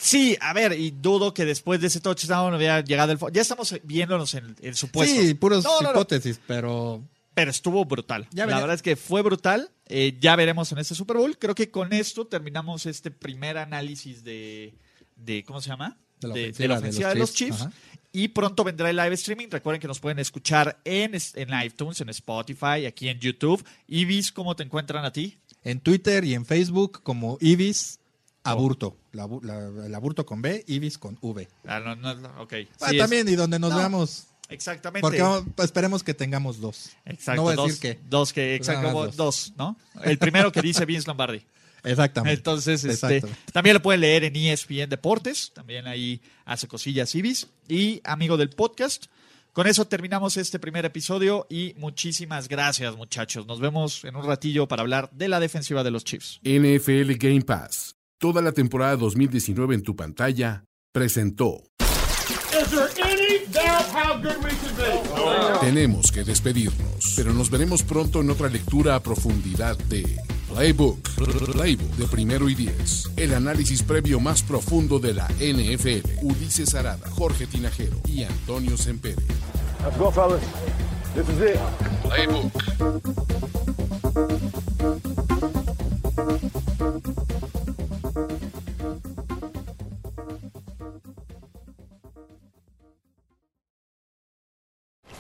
Sí, a ver, y dudo que después de ese touchdown hubiera llegado el. Ya estamos viéndonos en, en supuestos. sí, puros No, no, no, hipótesis, pero pero estuvo brutal. Ya la verdad es que fue brutal. Eh, ya veremos en este Super Bowl. Creo que con esto terminamos este primer análisis de. de ¿Cómo se llama? De la ofensiva de la de ofensiva los de los Chiefs. Y pronto vendrá el live streaming. Recuerden que nos pueden escuchar en, en iTunes, en Spotify, aquí en YouTube. Ibis, ¿cómo te encuentran a ti? en Twitter y en Facebook como Ibis Aburto. La, la- el aburto con B, Ibis con V. Ah, no, no, no, ok. Ah, Sí, es- también, y donde nos No, veamos. Exactamente. Porque vamos- esperemos que tengamos dos. Exacto, no voy a dos, decir que. Dos que, exacto, dos. ¿no? El primero que dice Vince Lombardi. Exactamente. Entonces, este, también lo pueden leer en ESPN Deportes, también ahí hace cosillas Ibis. Y amigo del podcast, con eso terminamos este primer episodio y muchísimas gracias muchachos. Nos vemos en un ratillo para hablar de la defensiva de los Chiefs. NFL Game Pass, toda la temporada 2019 en tu pantalla, presentó. Tenemos que despedirnos, pero nos veremos pronto en otra lectura a profundidad de Playbook, Playbook de primero y diez. El análisis previo más profundo de la NFL. Ulises Arada, Jorge Tinajero y Antonio Sempere. Let's go, fellas. This is it. Playbook.